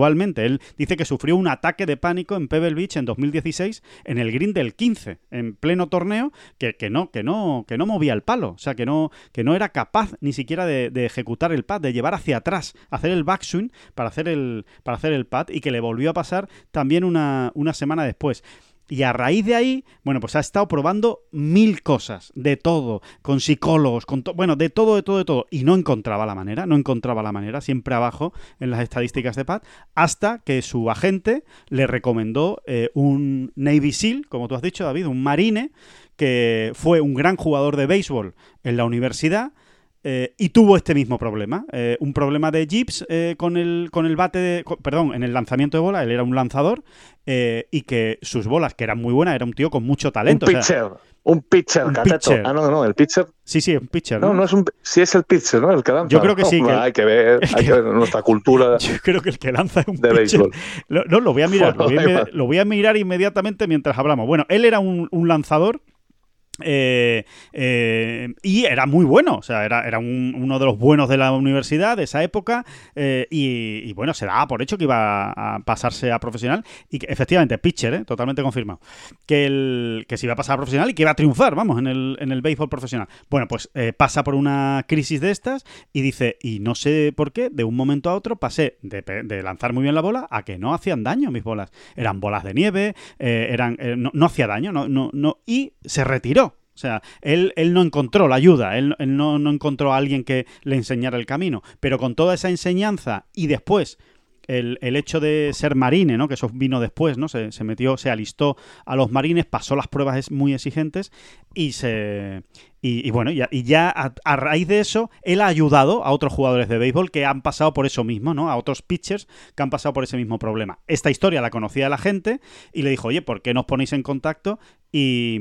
él dice que sufrió un ataque de pánico en Pebble Beach en 2016 en el green del 15, en pleno torneo, que, que no, que no, que no movía el palo, o sea, que no, que no era capaz ni siquiera de, ejecutar el pad, de llevar hacia atrás, hacer el backswing para hacer el, para hacer el pad y que le volvió a pasar también una, una semana después. Y a raíz de ahí, bueno, pues ha estado probando mil cosas, de todo, con psicólogos, con bueno, de todo, de todo, de todo. Y no encontraba la manera, no encontraba la manera, siempre abajo en las estadísticas de Pat, hasta que su agente le recomendó eh, un Navy SEAL, como tú has dicho, David, un marine, que fue un gran jugador de béisbol en la universidad. Eh, y tuvo este mismo problema, eh, un problema de Gibbs eh, con, el, con el bate, perdón, en el lanzamiento de bola, él era un lanzador y que sus bolas, que eran muy buenas, era un tío con mucho talento. Un pitcher, un pitcher, un pitcher. Ah, no, no, el pitcher. Sí, sí, un pitcher. No, no, es un, sí es el pitcher, ¿no? El que lanza. Yo creo que sí. Que hay, que ver, hay que ver nuestra cultura. Yo creo que el que lanza es un de béisbol. No, lo voy a mirar, lo, voy a, lo, voy a, mirar inmediatamente mientras hablamos. Bueno, él era un, un lanzador eh, eh, y era muy bueno, o sea, era, era uno de los buenos de la universidad de esa época eh, y, bueno, se daba por hecho que iba a pasarse a profesional y que efectivamente, pitcher, totalmente confirmado, que, el, que se iba a pasar a profesional y que iba a triunfar, vamos, en el, en el béisbol profesional. Bueno, pues pasa por una crisis de estas y dice, y no sé por qué, de un momento a otro pasé de, lanzar muy bien la bola a que no hacían daño mis bolas. Eran bolas de nieve, eran, no, no hacía daño, no, no, no, y se retiró o sea, él, él no encontró la ayuda, él, no, no encontró a alguien que le enseñara el camino, pero con toda esa enseñanza y después el, hecho de ser marine, ¿no? Que eso vino después, ¿no? Se, se, metió, se alistó a los marines, pasó las pruebas muy exigentes y se. Y, bueno, y, ya a, raíz de eso, él ha ayudado a otros jugadores de béisbol que han pasado por eso mismo, ¿no? A otros pitchers que han pasado por ese mismo problema. Esta historia la conocía la gente y le dijo, oye, ¿por qué no os ponéis en contacto y,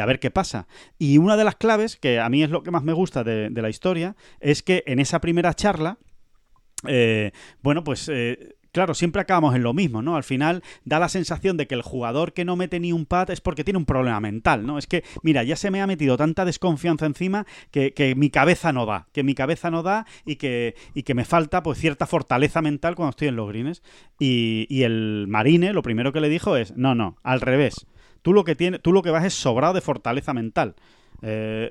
a ver qué pasa? Y una de las claves, que a mí es lo que más me gusta de, de la historia, es que en esa primera charla bueno, pues claro, siempre acabamos en lo mismo, ¿no? Al final da la sensación de que el jugador que no mete ni un pad es porque tiene un problema mental, ¿no? Es que, mira, ya se me ha metido tanta desconfianza encima que, mi cabeza no da, que mi cabeza no da y que, y que me falta pues cierta fortaleza mental cuando estoy en los greens. Y, y el Marine lo primero que le dijo es, no, no, al revés. Tú lo que, tiene, tú lo que vas es sobrado de fortaleza mental. Eh,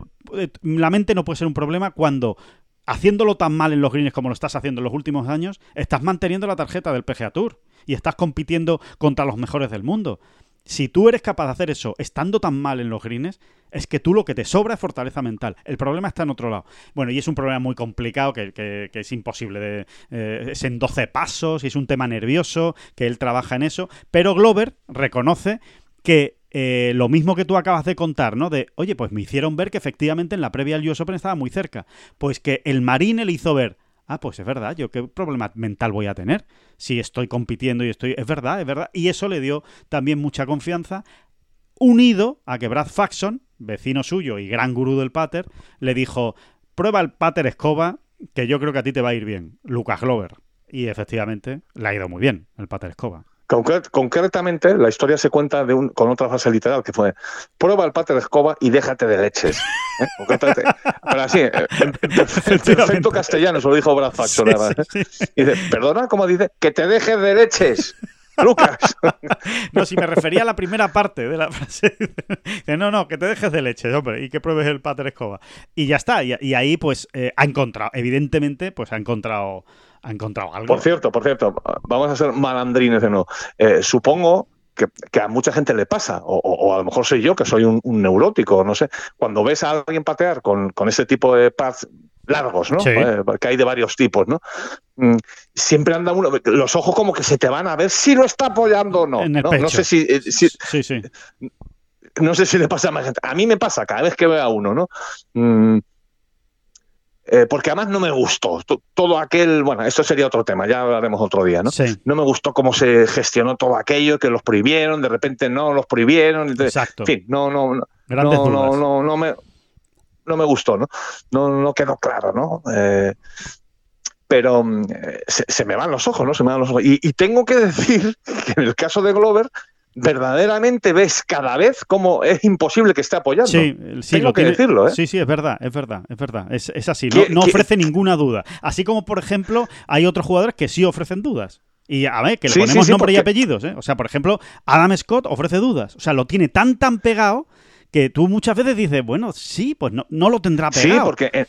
la mente no puede ser un problema cuando haciéndolo tan mal en los greens como lo estás haciendo en los últimos años, estás manteniendo la tarjeta del PGA Tour y estás compitiendo contra los mejores del mundo. Si tú eres capaz de hacer eso estando tan mal en los greens, es que tú lo que te sobra es fortaleza mental. El problema está en otro lado. Bueno, y es un problema muy complicado que, es imposible de... Eh, es en 12 pasos y es un tema nervioso, que él trabaja en eso. Pero Glover reconoce que eh, lo mismo que tú acabas de contar, ¿no? De, oye, pues me hicieron ver que efectivamente en la previa al US Open estaba muy cerca. Pues que el Marine le hizo ver, ah, pues es verdad, yo qué problema mental voy a tener si estoy compitiendo y estoy, es verdad, es verdad. Y eso le dio también mucha confianza, unido a que Brad Faxon, vecino suyo y gran gurú del pater, le dijo, prueba el pater escoba, que yo creo que a ti te va a ir bien, Lucas Glover. Y efectivamente le ha ido muy bien el pater escoba concretamente, la historia se cuenta de un, con otra frase literal que fue: prueba el pate de escoba y déjate de leches. ¿eh? Pero así, en, perfecto castellano, se lo dijo Brad Faxon. Y dice: Perdona, ¿cómo dice? Que te dejes de leches. Lucas. no, si me refería a la primera parte de la frase. no, no, que te dejes de leches, hombre, y que pruebes el pater escoba. Y ya está. Y, ahí, pues, eh, ha encontrado, evidentemente, pues ha encontrado ha encontrado algo. Por cierto, por cierto, vamos a ser malandrines de nuevo. Eh, supongo que, a mucha gente le pasa, o, a lo mejor soy yo que soy un, neurótico, no sé, cuando ves a alguien patear con, con ese tipo de pads largos, ¿no? Eh, que hay de varios tipos, ¿no? Mm, siempre anda uno, los ojos como que se te van a ver si lo está apoyando o no. ¿no? sé si, eh, sí, sí. No sé si le pasa a más gente. A mí me pasa cada vez que veo a uno, ¿no? Mm, eh, porque además no me gustó todo aquel, bueno, esto sería otro tema, ya hablaremos otro día, ¿no? No me gustó cómo se gestionó todo aquello, que los prohibieron, de repente no los prohibieron, Exacto. en fin, no, no, no, no, no, no, me, no me gustó, ¿no? No, no quedó claro, ¿no? Eh, pero mm, se, me van los ojos, ¿no? Se me van los ojos. Y, y tengo que decir que en el caso de Glover, verdaderamente ves cada vez cómo es imposible que esté apoyando. Sí, sí Tengo que decirlo, ¿eh? Sí, sí, es verdad, es verdad, es verdad. Es, así, no, ofrece ninguna duda. Así como, por ejemplo, hay otros jugadores que sí ofrecen dudas. Y a ver, que le ponemos nombre y apellidos, ¿eh? O sea, por ejemplo, Adam Scott ofrece dudas. O sea, lo tiene tan, tan pegado que tú muchas veces dices, bueno, sí, pues no, no lo tendrá pegado. Sí, porque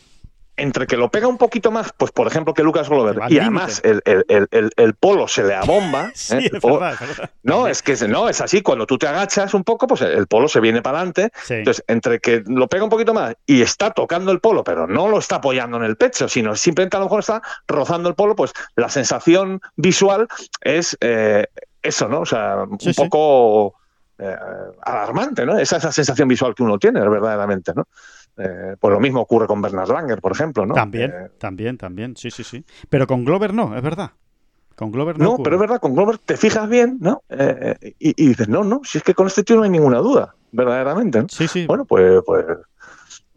entre que lo pega un poquito más, pues por ejemplo que Lucas Glover, y además el, el, el, polo se le abomba. ¿eh? No, es que no, es así, cuando tú te agachas un poco, pues el polo se viene para adelante. Entonces, entre que lo pega un poquito más y está tocando el polo, pero no lo está apoyando en el pecho, sino simplemente a lo mejor está rozando el polo, pues la sensación visual es eh, eso, ¿no? O sea, un poco eh, alarmante, ¿no? Esa es la sensación visual que uno tiene, verdaderamente, ¿no? Eh, pues lo mismo ocurre con Bernard Langer, por ejemplo, ¿no? También, eh, también, también, sí, sí, sí. Pero con Glover no, es verdad. Con Glover no. No, pero es verdad, con Glover te fijas bien, ¿no? Eh, y, dices, no, no, si es que con este tío no hay ninguna duda, verdaderamente. ¿no? Sí, sí. Bueno, pues, pues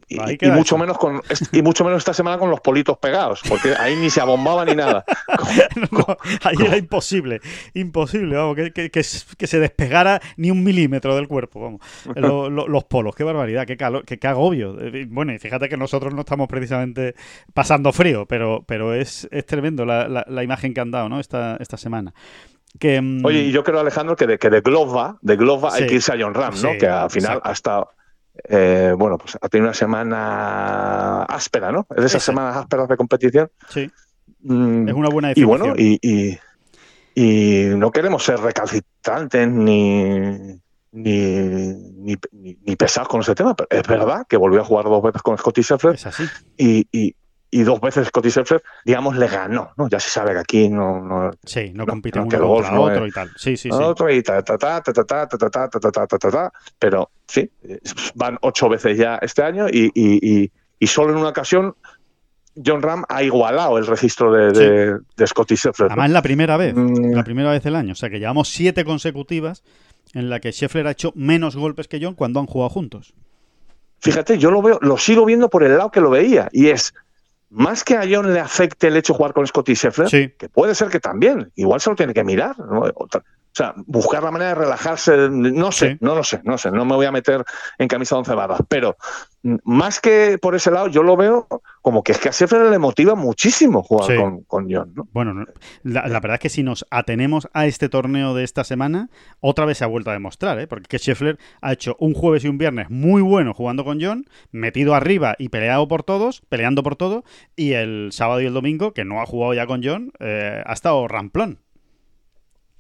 y, mucho menos con y mucho menos esta semana con los politos pegados, porque ahí ni se abombaba ni nada. ahí era imposible, imposible, vamos, que, que, se despegara ni un milímetro del cuerpo, vamos. los polos, qué barbaridad, qué calor, qué, agobio. Eh, bueno, y fíjate que nosotros no estamos precisamente pasando frío, pero, pero es, es tremendo la, la, imagen que han dado, ¿no? Esta, esta semana. Que, mm, Oye, y yo creo, Alejandro, que de, que de Glova, de Glova hay que irse a John Ram, ¿no? que al final ha estado eh, bueno, pues ha tenido una semana áspera, ¿no? Es de esas semanas ásperas de competición. Sí. Mm, es una buena definición. Y bueno, y, y, no queremos ser recalcitrantes ni, ni, ni, pesados con ese tema, pero es verdad que volvió a jugar dos veces con Scotty. Es así. Y, y dos veces Scotty Scheffler, digamos, le ganó, ¿no? Ya se sabe que aquí no... no sí, no compite uno contra otro y tal. Sí, sí, sí. Otro y ta, ta, ta, ta, ta, ta, ta, ta, ta, ta, ta, ta, pero sí, van ocho veces ya este año y, y, y, solo en una ocasión John Ram ha igualado el registro de, de, de Scotty Scheffler. Además, es la primera vez, la primera vez del año. O sea, que llevamos siete consecutivas en la que Scheffler ha hecho menos golpes que John cuando han jugado juntos. Fíjate, yo lo veo, lo sigo viendo por el lado que lo veía, y es más que a John le afecte el hecho de jugar con Scotty Scheffler, que puede ser que también, igual se lo tiene que mirar. O sea, buscar la manera de relajarse, no sé, no lo sé, no sé, no me voy a meter en camisa de once barras, pero más que por ese lado, yo lo veo como que es que a Scheffler le motiva muchísimo jugar con, John. Bueno, la, verdad es que si nos atenemos a este torneo de esta semana, otra vez se ha vuelto a demostrar, ¿eh? porque Scheffler ha hecho un jueves y un viernes muy bueno jugando con John, metido arriba y peleado por todos, peleando por todo, y el sábado y el domingo, que no ha jugado ya con John, eh, ha estado ramplón.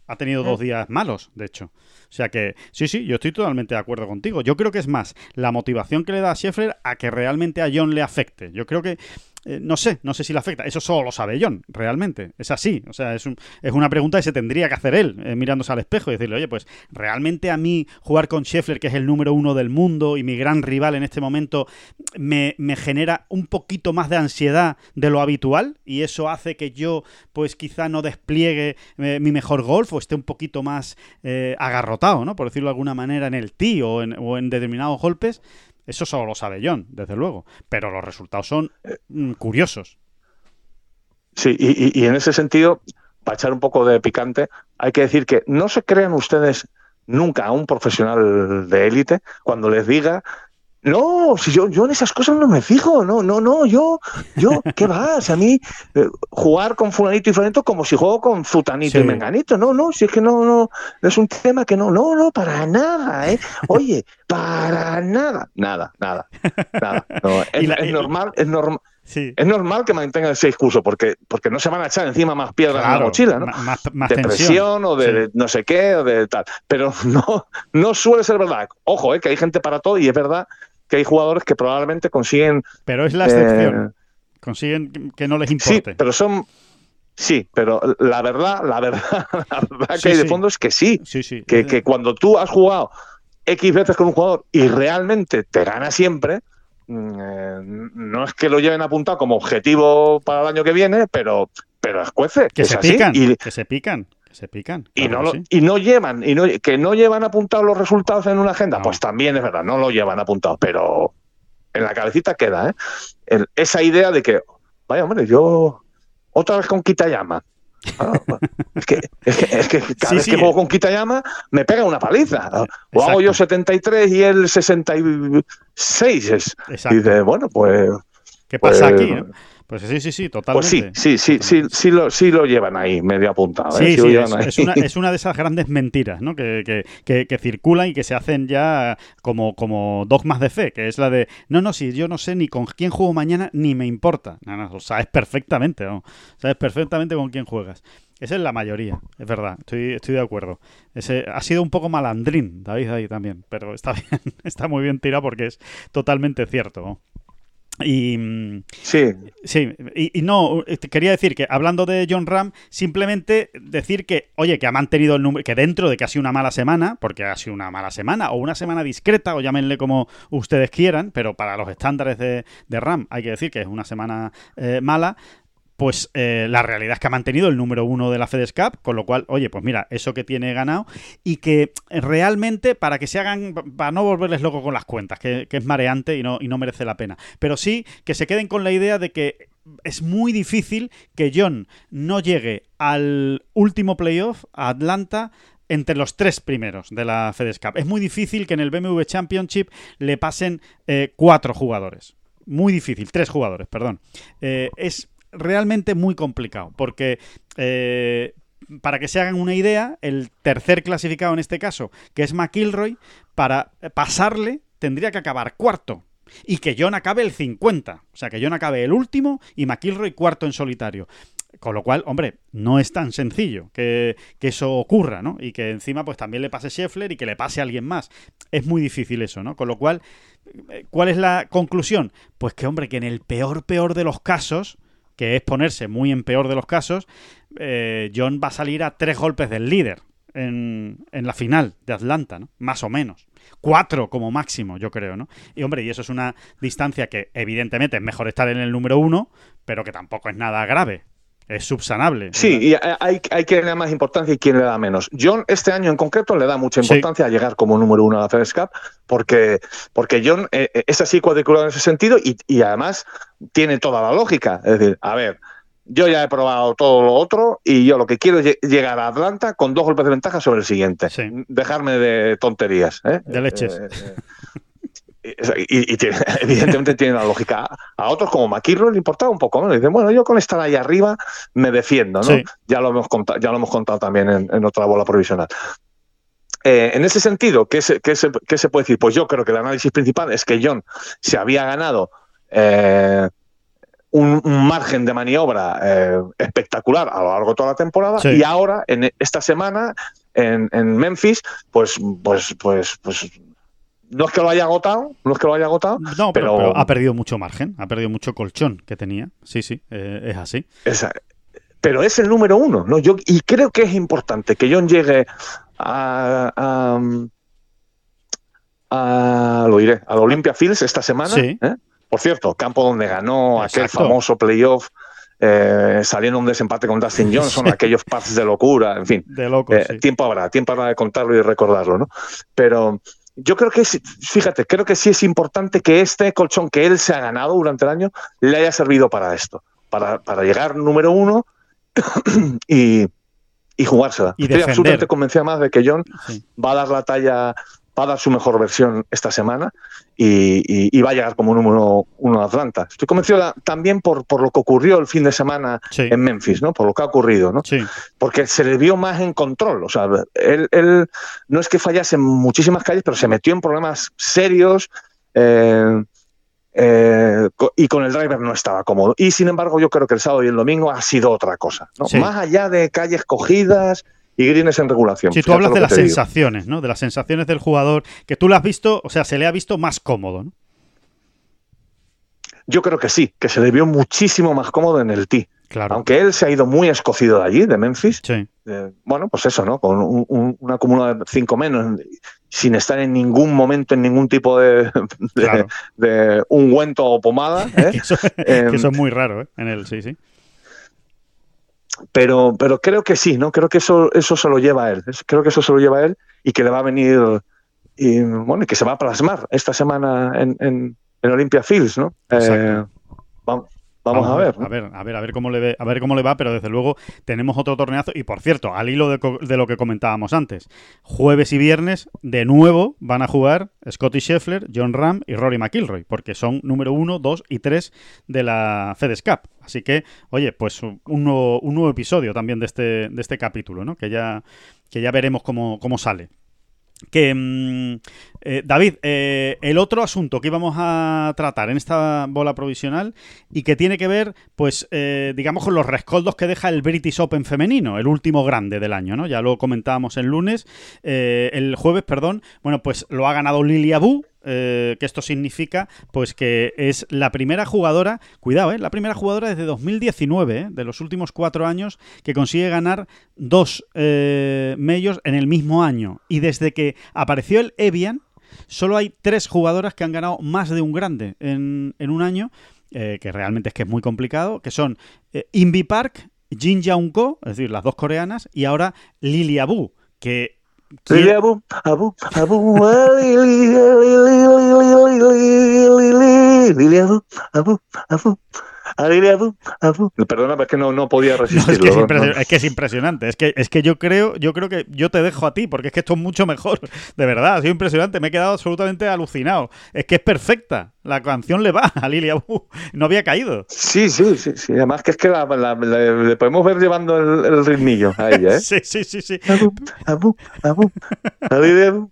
Ha tenido dos días malos, de hecho. O sea que, sí, sí, yo estoy totalmente de acuerdo contigo. Yo creo que es más la motivación que le da a Scheffler a que realmente a John le afecte. Yo creo que eh, no sé, no sé si le afecta. Eso solo lo sabe John, realmente. Es así. O sea, es, es una pregunta que se tendría que hacer él, eh, mirándose al espejo y decirle, oye, pues realmente a mí jugar con Scheffler, que es el número uno del mundo y mi gran rival en este momento, me, genera un poquito más de ansiedad de lo habitual y eso hace que yo, pues quizá no despliegue eh, mi mejor golf o esté un poquito más agarrotado, ¿no? Por decirlo de alguna manera, en el tee o en, o en determinados golpes. Eso solo lo sabe John, desde luego. Pero los resultados son mm, curiosos. Sí, y, en ese sentido, para echar un poco de picante, hay que decir que no se crean ustedes nunca a un profesional de élite cuando les diga no, si yo, yo en esas cosas no me fijo, no, no, no, yo, yo, ¿qué vas? A mí, eh, jugar con fulanito y fulanito como si juego con zutanito y menganito, no, no, si es que no, no, es un tema que no, no, no, para nada, ¿eh? Oye, para nada, nada, nada, nada. es, normal, es normal. Es normal que mantengan ese discurso porque, porque no se van a echar encima más piedras en la mochila, ¿no? Más, de presión o de, no sé qué o de tal. Pero no, no suele ser verdad. Ojo, ¿eh? que hay gente para todo y es verdad que hay jugadores que probablemente consiguen. Pero es la excepción. Eh, consiguen que no les importe. Sí, pero son. Sí, pero la verdad, la verdad, la verdad que hay de fondo es que sí. sí, sí. Que, que cuando tú has jugado X veces con un jugador y realmente te gana siempre, mm, eh, no es que lo lleven apuntado como objetivo para el año que viene, pero, pero escuece. Que, se pican, que se pican se pican. Y no, y no llevan, y no, que no llevan apuntados los resultados en una agenda, pues también es verdad, no lo llevan apuntado, pero en la cabecita queda, ¿eh? esa idea de que, vaya hombre, yo otra vez con Kitayama. Ah, es, que, es, que, cada vez que juego con Kitayama me pega una paliza. O hago yo 73 y él 66. Es. Y dice, bueno, pues. ¿Qué pasa aquí? Pues, pues sí, sí, sí, totalmente. Pues sí, sí, sí, sí, sí, lo, sí lo llevan ahí medio apuntado. ¿eh? Sí, sí, es, una, es, una, de esas grandes mentiras ¿no? que, que, que, circulan y que se hacen ya como, como dogmas de fe, que es la de, no, no, si yo no sé ni con quién juego mañana, ni me importa. No, no, lo sabes perfectamente, ¿no? sabes perfectamente con quién juegas. Esa es la mayoría, es verdad, estoy, estoy de acuerdo. Ese, ha sido un poco malandrín, David, ahí también, pero está bien, está muy bien tirado porque es totalmente cierto. ¿no? Y sí, sí y, no, este, quería decir que hablando de John Ram, simplemente decir que, oye, que ha mantenido el número, que dentro de que ha sido una mala semana, porque ha sido una mala semana, o una semana discreta, o llámenle como ustedes quieran, pero para los estándares de, de Ram hay que decir que es una semana eh, mala, pues eh, la realidad es que ha mantenido el número uno de la FedEx Cup, con lo cual, oye, pues mira, eso que tiene ganado y que realmente para que se hagan, para no volverles loco con las cuentas, que, es mareante y no, y no merece la pena, pero sí que se queden con la idea de que es muy difícil que John no llegue al último playoff, a Atlanta, entre los tres primeros de la FedEx Cup. Es muy difícil que en el BMW Championship le pasen eh, cuatro jugadores. Muy difícil, tres jugadores, perdón. Eh, es realmente muy complicado, porque eh, para que se hagan una idea, el tercer clasificado en este caso, que es McIlroy, para pasarle tendría que acabar cuarto. Y que John acabe el 50. O sea, que John acabe el último y McIlroy cuarto en solitario. Con lo cual, hombre, no es tan sencillo que, que, eso ocurra, ¿no? Y que encima, pues también le pase Scheffler y que le pase a alguien más. Es muy difícil eso, ¿no? Con lo cual, eh, ¿cuál es la conclusión? Pues que, hombre, que en el peor, peor de los casos, que es ponerse muy en peor de los casos, eh, John va a salir a tres golpes del líder en, la final de Atlanta, ¿no? Más o menos. Cuatro como máximo, yo creo, ¿no? Y hombre, y eso es una distancia que evidentemente es mejor estar en el número uno, pero que tampoco es nada grave. Es subsanable. Sí, y hay, hay quien le da más importancia y quien le da menos. John, este año en concreto, le da mucha importancia a llegar como número uno a la FedEx Cup, porque, porque John eh, eh, es así cuadriculado en ese sentido y, y, además tiene toda la lógica. Es decir, a ver, yo ya he probado todo lo otro y yo lo que quiero es llegar a Atlanta con dos golpes de ventaja sobre el siguiente. Dejarme de tonterías. ¿eh? De leches. Y, evidentemente tiene la lógica. A otros como McIlroy le importaba un poco, ¿no? Dicen, bueno, yo con estar ahí arriba me defiendo, ¿no? Ya, lo hemos contado, ya lo hemos contado también en, otra bola provisional. Eh, en ese sentido, ¿qué se, qué, se, ¿qué se, puede decir? Pues yo creo que el análisis principal es que John se había ganado eh, un, margen de maniobra eh, espectacular a lo largo de toda la temporada y ahora, en esta semana, en, en Memphis, pues, pues, pues, pues no es que lo haya agotado, no es que lo haya agotado, no, pero, ha perdido mucho margen, ha perdido mucho colchón que tenía. Sí, sí, eh, es así. pero es el número uno, ¿no? Yo, y creo que es importante que John llegue a, a, lo diré, a la Olympia Fields esta semana. ¿eh? Por cierto, campo donde ganó aquel famoso playoff. Eh, saliendo un desempate con Dustin Johnson, aquellos pases de locura, en fin. De loco, Tiempo habrá, tiempo habrá de contarlo y recordarlo, ¿no? Pero, yo creo que, fíjate, creo que sí es importante que este colchón que él se ha ganado durante el año le haya servido para esto, para, para llegar número uno y, y jugársela. Y Estoy absolutamente convencida más de que John va a dar la talla va a dar su mejor versión esta semana y, va a llegar como número uno a Atlanta. Estoy convencido también por, por lo que ocurrió el fin de semana en Memphis, ¿no? Por lo que ha ocurrido, ¿no? Porque se le vio más en control. O sea, él, no es que fallase en muchísimas calles, pero se metió en problemas serios. Eh, eh, y con el driver no estaba cómodo. Y sin embargo, yo creo que el sábado y el domingo ha sido otra cosa. Más allá de calles cogidas y Green en regulación. Si tú hablas de las sensaciones, ¿no? De las sensaciones del jugador, que tú lo has visto, o sea, se le ha visto más cómodo, ¿no? Yo creo que sí, que se le vio muchísimo más cómodo en el tee. Claro. Aunque él se ha ido muy escocido de allí, de Memphis. Sí. Eh, bueno, pues eso, ¿no? Con un, una acumulada de cinco menos, sin estar en ningún momento en ningún tipo de, de, ungüento o pomada. ¿eh? eso, em, eso, es muy raro, ¿eh? En él, sí, sí pero, pero creo que sí, ¿no? Creo que eso, eso se lo lleva a él. Creo que eso se lo lleva a él y que le va a venir y bueno, que se va a plasmar esta semana en, en, Olympia Fields, ¿no? Eh, vamos, Vamos, a ver. A ver, a ver, a ver cómo le ve, a ver cómo le va, pero desde luego tenemos otro torneazo. Y por cierto, al hilo de, lo que comentábamos antes, jueves y viernes de nuevo van a jugar Scotty Scheffler, John Ram y Rory McIlroy, porque son número uno, dos y tres de la FedEx Cup. Así que, oye, pues un nuevo, un nuevo episodio también de este, de este capítulo, ¿no? Que ya, que ya veremos cómo, cómo sale. Que, mm, eh, David, eh, el otro asunto que íbamos a tratar en esta bola provisional y que tiene que ver, pues, eh, digamos, con los rescoldos que deja el British Open femenino, el último grande del año, ¿no? Ya lo comentábamos el lunes, el jueves, perdón. Bueno, pues lo ha ganado Lilia Bu, eh, que esto significa pues que es la primera jugadora, cuidado, ¿eh? la primera jugadora desde 2019, ¿eh? de los últimos cuatro años, que consigue ganar dos medios en el mismo año. Y desde que apareció el Evian, solo hay tres jugadoras que han ganado más de un grande en, un año, que realmente es que es muy complicado, que son Invi Park, Jin Jaung Ko, es decir, las dos coreanas, y ahora Lilia Bu, que Abu, Abu, Abu, Abu, Abu, Perdona, es que no, no podía resistirlo. es, que es, impresionante. Es que, es que yo creo, yo creo que yo te dejo a ti, porque es que esto es mucho mejor. De verdad, ha sido impresionante. Me he quedado absolutamente alucinado. Es que es perfecta. La canción le va a Lilia No había caído. Sí, sí, sí, sí. Además que es que la, le podemos ver llevando el, ritmillo a ella, ¿eh? sí, sí, sí, sí. Abu, abu, abu,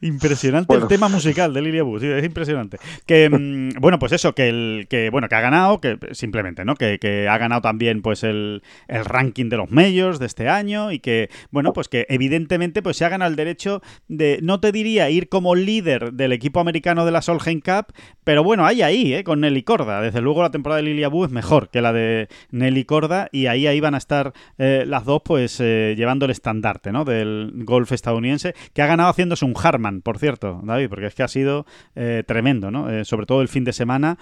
Impresionante el tema musical de Lilia Bus, es impresionante. Que mm, bueno, pues eso, que el que bueno, que ha ganado, que simplemente, ¿no? Que, ha ganado también pues el, ranking de los medios de este año y que bueno, pues que evidentemente pues se ha ganado el derecho de no te diría ir como líder del equipo americano de la Solheim Cup, pero bueno, hay ahí, ¿eh? con Nelly Corda. Desde luego la temporada de Lilia Bu es mejor que la de Nelly Corda y ahí ahí van a estar eh, las dos pues eh, llevando el estandarte, ¿no? del golf estadounidense que ha ganado haciéndose un Harman, por cierto, David, porque es que ha sido eh, tremendo, ¿no? Eh, sobre todo el fin de semana,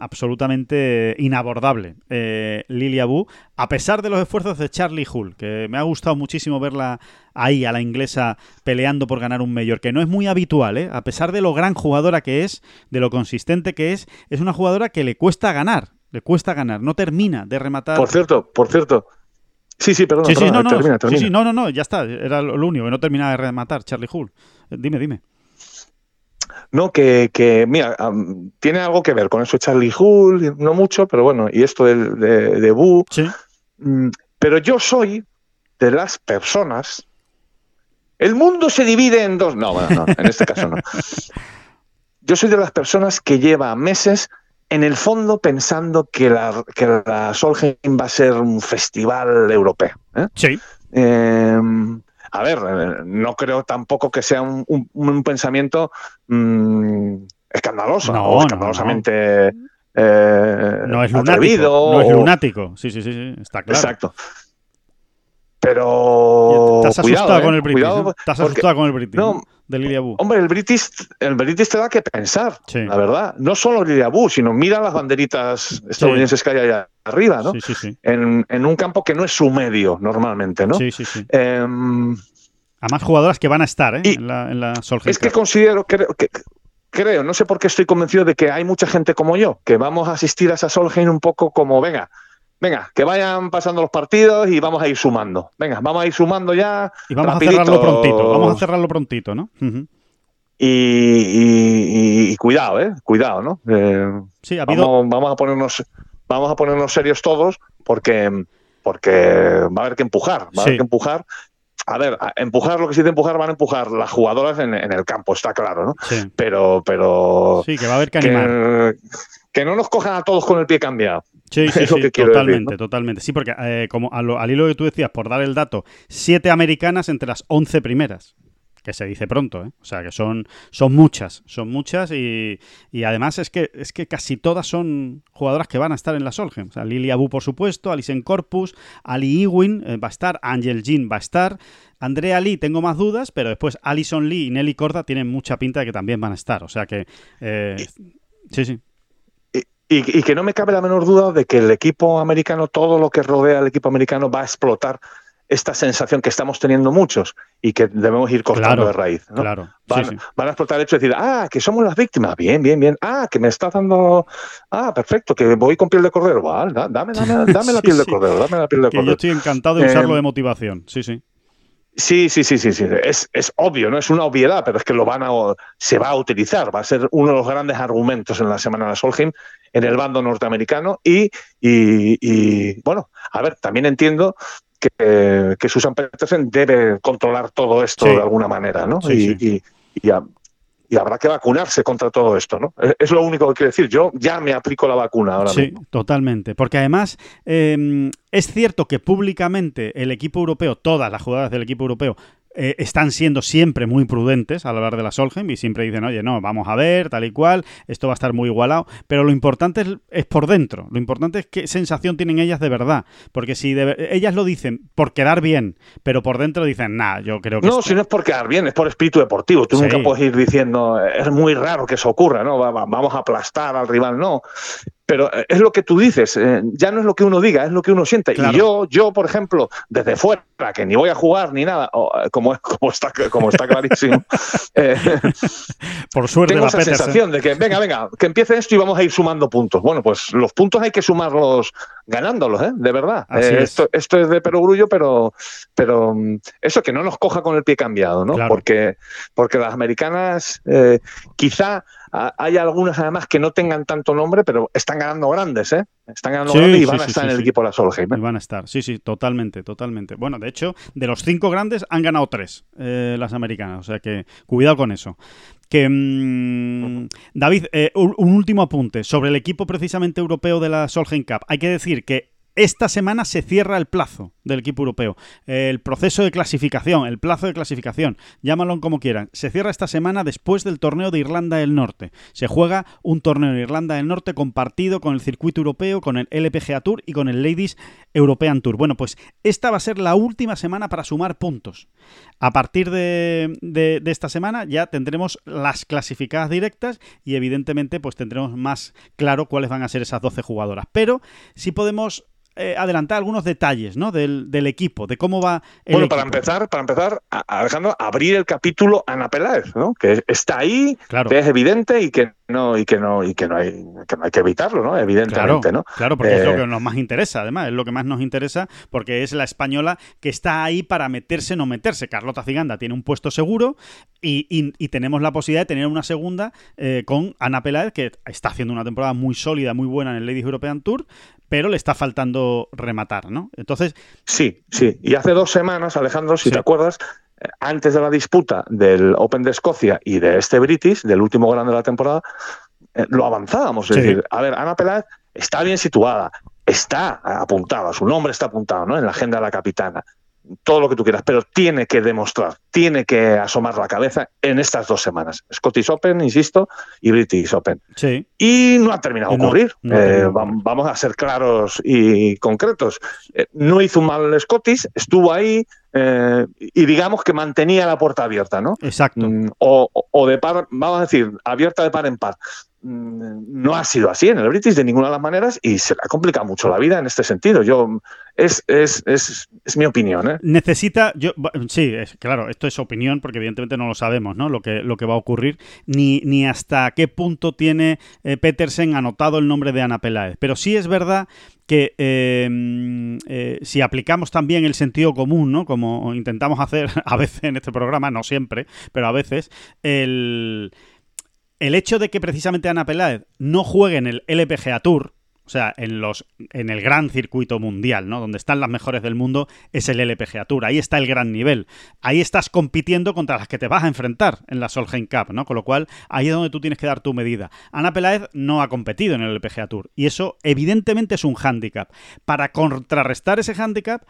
absolutamente inabordable. Lilia Bu, a pesar de los esfuerzos de Charlie Hull, que me ha gustado muchísimo verla ahí a la inglesa peleando por ganar un mayor, que no es muy habitual, ¿eh? A pesar de lo gran jugadora que es, de lo consistente que es, es una jugadora que le cuesta ganar, le cuesta ganar, no termina de rematar. Por cierto, por cierto, Sí, sí, perdón. Sí, sí, no, no, termina, termina. Sí, sí, no, no, no, ya está. Era lo único, que no terminaba de rematar Charlie Hull. Dime, dime. No, que, que mira, tiene algo que ver con eso Charlie Hull, no mucho, pero bueno, y esto de, de, de Boo. Sí. Mm, pero yo soy de las personas. El mundo se divide en dos. No, bueno, no, en este caso no. Yo soy de las personas que lleva meses en el fondo pensando que la, que la Solheim va a ser un festival europeo. ¿eh? Sí. Em, a ver, eh, no creo tampoco que sea un, un, pensamiento mm, escandaloso o escandalosamente. Eh, no es lunático. No es lunático, sí, sí, sí, está claro. Exacto. Pero. Te has asustado con el British. Te has asustado con el British. No, de Lilia Bu. Hombre, el British, el British te da que pensar, la verdad. No solo Lilia Bu, sino mira las banderitas estadounidenses que hay allá arriba, ¿no? Sí, sí, en, en, un campo que no es su medio normalmente, ¿no? Sí, sí, sí. Eh, Además, jugadoras que van a estar ¿eh? en la, en la Es que considero que, creo, no sé por qué estoy convencido de que hay mucha gente como yo, que vamos a asistir a esa Solheim un poco como, venga, venga, que vayan pasando los partidos y vamos a ir sumando. Venga, vamos a ir sumando ya. Y vamos a cerrarlo prontito, vamos a cerrarlo prontito, ¿no? y, cuidado, ¿eh? Cuidado, ¿no? Eh, sí, ha habido... vamos, a ponernos, vamos a ponernos serios todos porque, porque va a haber que empujar, va a haber que empujar. A ver, empujar lo que sí de empujar van a empujar las jugadoras en, el campo, está claro, ¿no? Sí. Pero, pero. Sí, que va a haber que animar. Que, no nos cojan a todos con el pie cambiado. Sí, sí, sí, totalmente, totalmente. Sí, porque eh, como al hilo que tú decías, por dar el dato, siete americanas entre las once primeras que se dice pronto, ¿eh? o sea que son, son muchas, son muchas y, y, además es que, es que casi todas son jugadoras que van a estar en la Solheim. O sea, Lily Abu, por supuesto, Alison Corpus, Ali Ewing eh, va a estar, Angel Jean va a estar, Andrea Lee tengo más dudas, pero después Alison Lee y Nelly Corda tienen mucha pinta de que también van a estar. O sea que... Eh, sí, sí. Y, y, que no me cabe la menor duda de que el equipo americano, todo lo que rodea al equipo americano va a explotar esta sensación que estamos teniendo muchos y que debemos ir cortando de raíz. ¿no? Claro. Van, van, a explotar el hecho de decir, ah, que somos las víctimas, bien, bien, bien, ah, que me está dando, ah, perfecto, que voy con piel de cordero, vale, dame, dame, dame la piel de cordero, dame la piel de cordero. yo estoy encantado de usarlo de motivación, sí, sí. Sí, sí, sí, sí, sí. Es, es, obvio, no es una obviedad, pero es que lo van a, se va a utilizar, va a ser uno de los grandes argumentos en la semana de Solheim en el bando norteamericano y, y, y bueno, a ver, también entiendo que, que Susan Petersen debe controlar todo esto de alguna manera, ¿no? y, y, habrá que vacunarse contra todo esto, ¿no? Es lo único que quiero decir. Yo ya me aplico la vacuna ahora Sí, totalmente. Porque además em, es cierto que públicamente el equipo europeo, todas las jugadoras del equipo europeo, eh, están siendo siempre muy prudentes al hablar de la Solheim y siempre dicen, oye, no, vamos a ver, tal y cual, esto va a estar muy igualado. Pero lo importante es, por dentro, lo importante es qué sensación tienen ellas de verdad. Porque si ellas lo dicen por quedar bien, pero por dentro dicen, nada, yo creo que... No, si no es por quedar bien, es por espíritu deportivo. Tú nunca puedes ir diciendo, es muy raro que eso ocurra, ¿no? Vamos a aplastar al rival, no. Pero eh, es lo que tú dices, eh, ya no es lo que uno diga, es lo que uno siente. Y yo, yo, por ejemplo, desde fuera, que ni voy a jugar ni nada, eh, como, como, está, como está clarísimo, por suerte tengo esa sensación de que, venga, venga, que empiece esto y vamos a ir sumando puntos. Bueno, pues los puntos hay que sumarlos ganándolos, ¿eh? de verdad. esto, esto es de perogrullo, pero, pero mm, eso que no nos coja con el pie cambiado, ¿no? Porque, porque las americanas quizá hay algunas además que no tengan tanto nombre, pero están ganando grandes, ¿eh? Están ganando grandes y van a estar en el equipo de la Solheim. ¿eh? van a estar, sí, sí, totalmente, totalmente. Bueno, de hecho, de los cinco grandes han ganado tres eh, las americanas, o sea que cuidado con eso. Que mm, David, eh, un, último apunte sobre el equipo precisamente europeo de la Solheim Cup. Hay que decir que esta semana se cierra el plazo del equipo europeo. El proceso de clasificación, el plazo de clasificación, llámalo como quieran, se cierra esta semana después del torneo de Irlanda del Norte. Se juega un torneo en Irlanda del Norte compartido con el circuito europeo, con el LPGA Tour y con el Ladies European Tour. Bueno, pues esta va a ser la última semana para sumar puntos. A partir de, de, esta semana ya tendremos las clasificadas directas y evidentemente pues tendremos más claro cuáles van a ser esas 12 jugadoras. Pero si podemos eh, adelantar algunos detalles ¿no? del, equipo, de cómo va el Bueno, para empezar, para empezar, Alejandro, abrir el capítulo Ana Peláez, ¿no? que está ahí, que es evidente y que no y que no y que no hay que no hay que evitarlo, ¿no? Evidentemente, claro, ¿no? Claro, porque es lo eh, que nos más interesa, además, es lo que más nos interesa porque es la española que está ahí para meterse o no meterse. Carlota Ciganda tiene un puesto seguro y, y, tenemos la posibilidad de tener una segunda eh, con Ana Peláez, que está haciendo una temporada muy sólida, muy buena en el Ladies European Tour, pero le está faltando rematar, ¿no? Entonces. Sí, sí. Y hace dos semanas, Alejandro, si te acuerdas, eh, antes de la disputa del Open de Escocia y de este British, del último grande de la temporada, eh, lo avanzábamos. Es decir, a ver, Ana Peláez está bien situada, está apuntada, su nombre está apuntado ¿no? en la agenda de la capitana todo lo que tú quieras, pero tiene que demostrar, tiene que asomar la cabeza en estas dos semanas. Scottish Open, insisto, y British Open. Sí. Y no ha terminado de ocurrir. Eh, vamos a ser claros y concretos. Eh, no hizo un mal Scottish, estuvo ahí eh, y digamos que mantenía la puerta abierta, ¿no? Exacto. Mm, o, o de par, vamos a decir, abierta de par en par. Mm, no ha sido así en el British de ninguna de las maneras y se le ha complicado mucho la vida en este sentido. Yo es, es, es, es mi opinión. ¿eh? Necesita, yo, sí, claro, esto es opinión porque evidentemente no lo sabemos, ¿no? Lo que, lo que va a ocurrir ni, ni hasta qué punto tiene eh, Petersen anotado el nombre de Ana Peláez. Pero sí es verdad que eh, si aplicamos también el sentido común, ¿no? Como intentamos hacer a veces en este programa, no siempre, pero a veces el el hecho de que precisamente Ana Peláez no juegue en el LPGA Tour, o sea, en, los, en el gran circuito mundial, ¿no? Donde están las mejores del mundo, es el LPGA Tour. Ahí está el gran nivel. Ahí estás compitiendo contra las que te vas a enfrentar en la Solheim Cup, ¿no? Con lo cual, ahí es donde tú tienes que dar tu medida. Ana Peláez no ha competido en el LPGA Tour. Y eso, evidentemente, es un hándicap. Para contrarrestar ese hándicap,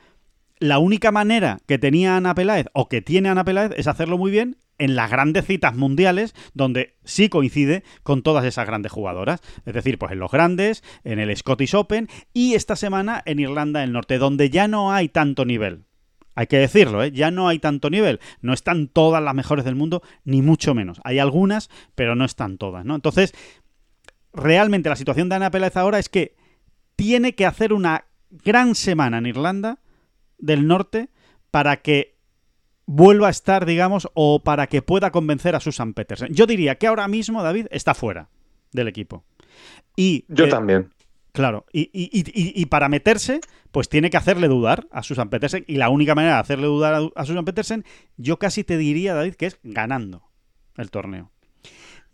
la única manera que tenía Ana Peláez, o que tiene Ana Peláez, es hacerlo muy bien en las grandes citas mundiales, donde sí coincide con todas esas grandes jugadoras. Es decir, pues en los grandes, en el Scottish Open y esta semana en Irlanda del Norte, donde ya no hay tanto nivel. Hay que decirlo, ¿eh? ya no hay tanto nivel. No están todas las mejores del mundo, ni mucho menos. Hay algunas, pero no están todas, ¿no? Entonces, realmente la situación de Ana Pérez ahora es que tiene que hacer una gran semana en Irlanda del Norte para que vuelva a estar, digamos, o para que pueda convencer a Susan Petersen. Yo diría que ahora mismo David está fuera del equipo. Y, Yo eh, también. Claro, y, y, y, para meterse, pues tiene que hacerle dudar a Susan Petersen. Y la única manera de hacerle dudar a, Susan Petersen, yo casi te diría, David, que es ganando el torneo.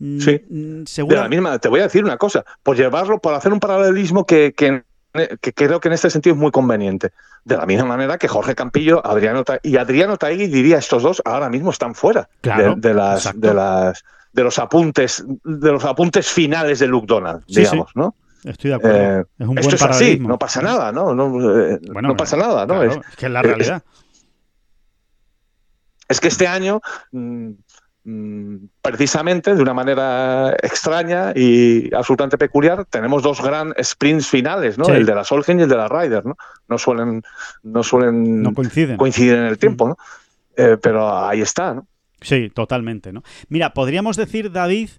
Sí. Mm, de la misma, te voy a decir una cosa, por llevarlo, por hacer un paralelismo que, que que creo que en este sentido es muy conveniente. De la misma manera que Jorge Campillo Adriano y Adriano Taegui diría estos dos ahora mismo están fuera de, las, de, las, de los apuntes de los apuntes finales de Luke Donald, digamos, ¿no? Estoy de acuerdo. Eh, es un esto es así, no pasa nada, ¿no? No, eh, no pasa nada, ¿no? es, que es la realidad. Es, que este año Mm, precisamente de una manera extraña y absolutamente peculiar, tenemos dos gran sprints finales, ¿no? El de la Solgen y el de la Ryder, ¿no? No suelen, no suelen coincidir en el tiempo, ¿no? Eh, pero ahí está, ¿no? Sí, totalmente, ¿no? Mira, podríamos decir, David,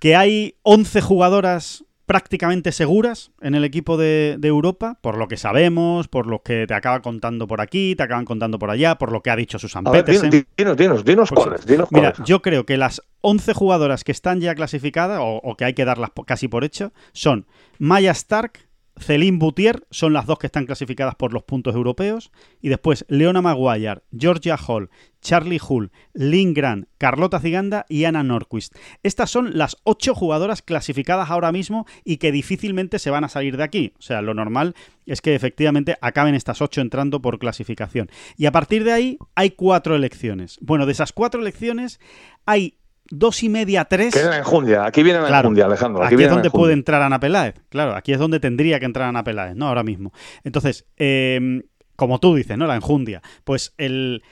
que hay 11 jugadoras prácticamente seguras en el equipo de, Europa, por lo que sabemos, por lo que te acaba contando por aquí, te acaban contando por allá, por lo que ha dicho Susan Petersen. dinos, dinos, dinos, pues, Mira, yo creo que las 11 jugadoras que están ya clasificadas, o, o que hay que darlas casi por hecho, son Maya Stark, Celine Boutier son las dos que están clasificadas por los puntos europeos. Y después Leona Maguire, Georgia Hall, Charlie Hull, Lynn Grant, Carlota Ziganda y Anna Norquist. Estas son las ocho jugadoras clasificadas ahora mismo y que difícilmente se van a salir de aquí. O sea, lo normal es que efectivamente acaben estas ocho entrando por clasificación. Y a partir de ahí hay cuatro elecciones. Bueno, de esas cuatro elecciones hay dos y media, tres. Quedan en Jundia, aquí viene en Jundia, Alejandro. Aquí, es donde puede entrar Ana Peláez, claro, aquí es donde tendría que entrar Ana Peláez, ¿no? Ahora mismo. Entonces, em, como tú dices, ¿no? La enjundia. Pues el...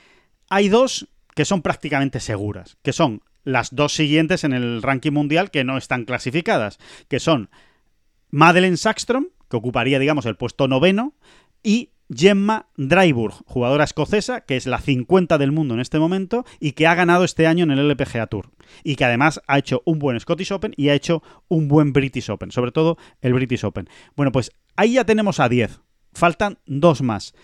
hay dos que son prácticamente seguras, que son las dos siguientes en el ranking mundial que no están clasificadas, que son Madeleine Sackstrom, que ocuparía, digamos, el puesto noveno, y Gemma Dryburg, jugadora escocesa, que es la 50 del mundo en este momento y que ha ganado este año en el LPGA Tour. Y que además ha hecho un buen Scottish Open y ha hecho un buen British Open, sobre todo el British Open. Bueno, pues ahí ya tenemos a 10. Faltan dos más.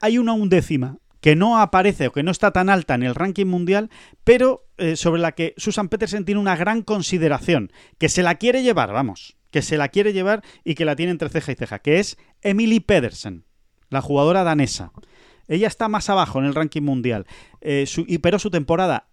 Hay una undécima que no aparece o que no está tan alta en el ranking mundial, pero eh, sobre la que Susan Petersen tiene una gran consideración, que se la quiere llevar, vamos, que se la quiere llevar y que la tiene entre ceja y ceja, que es Emily Pedersen la jugadora danesa. Ella está más abajo en el ranking mundial, eh, pero su temporada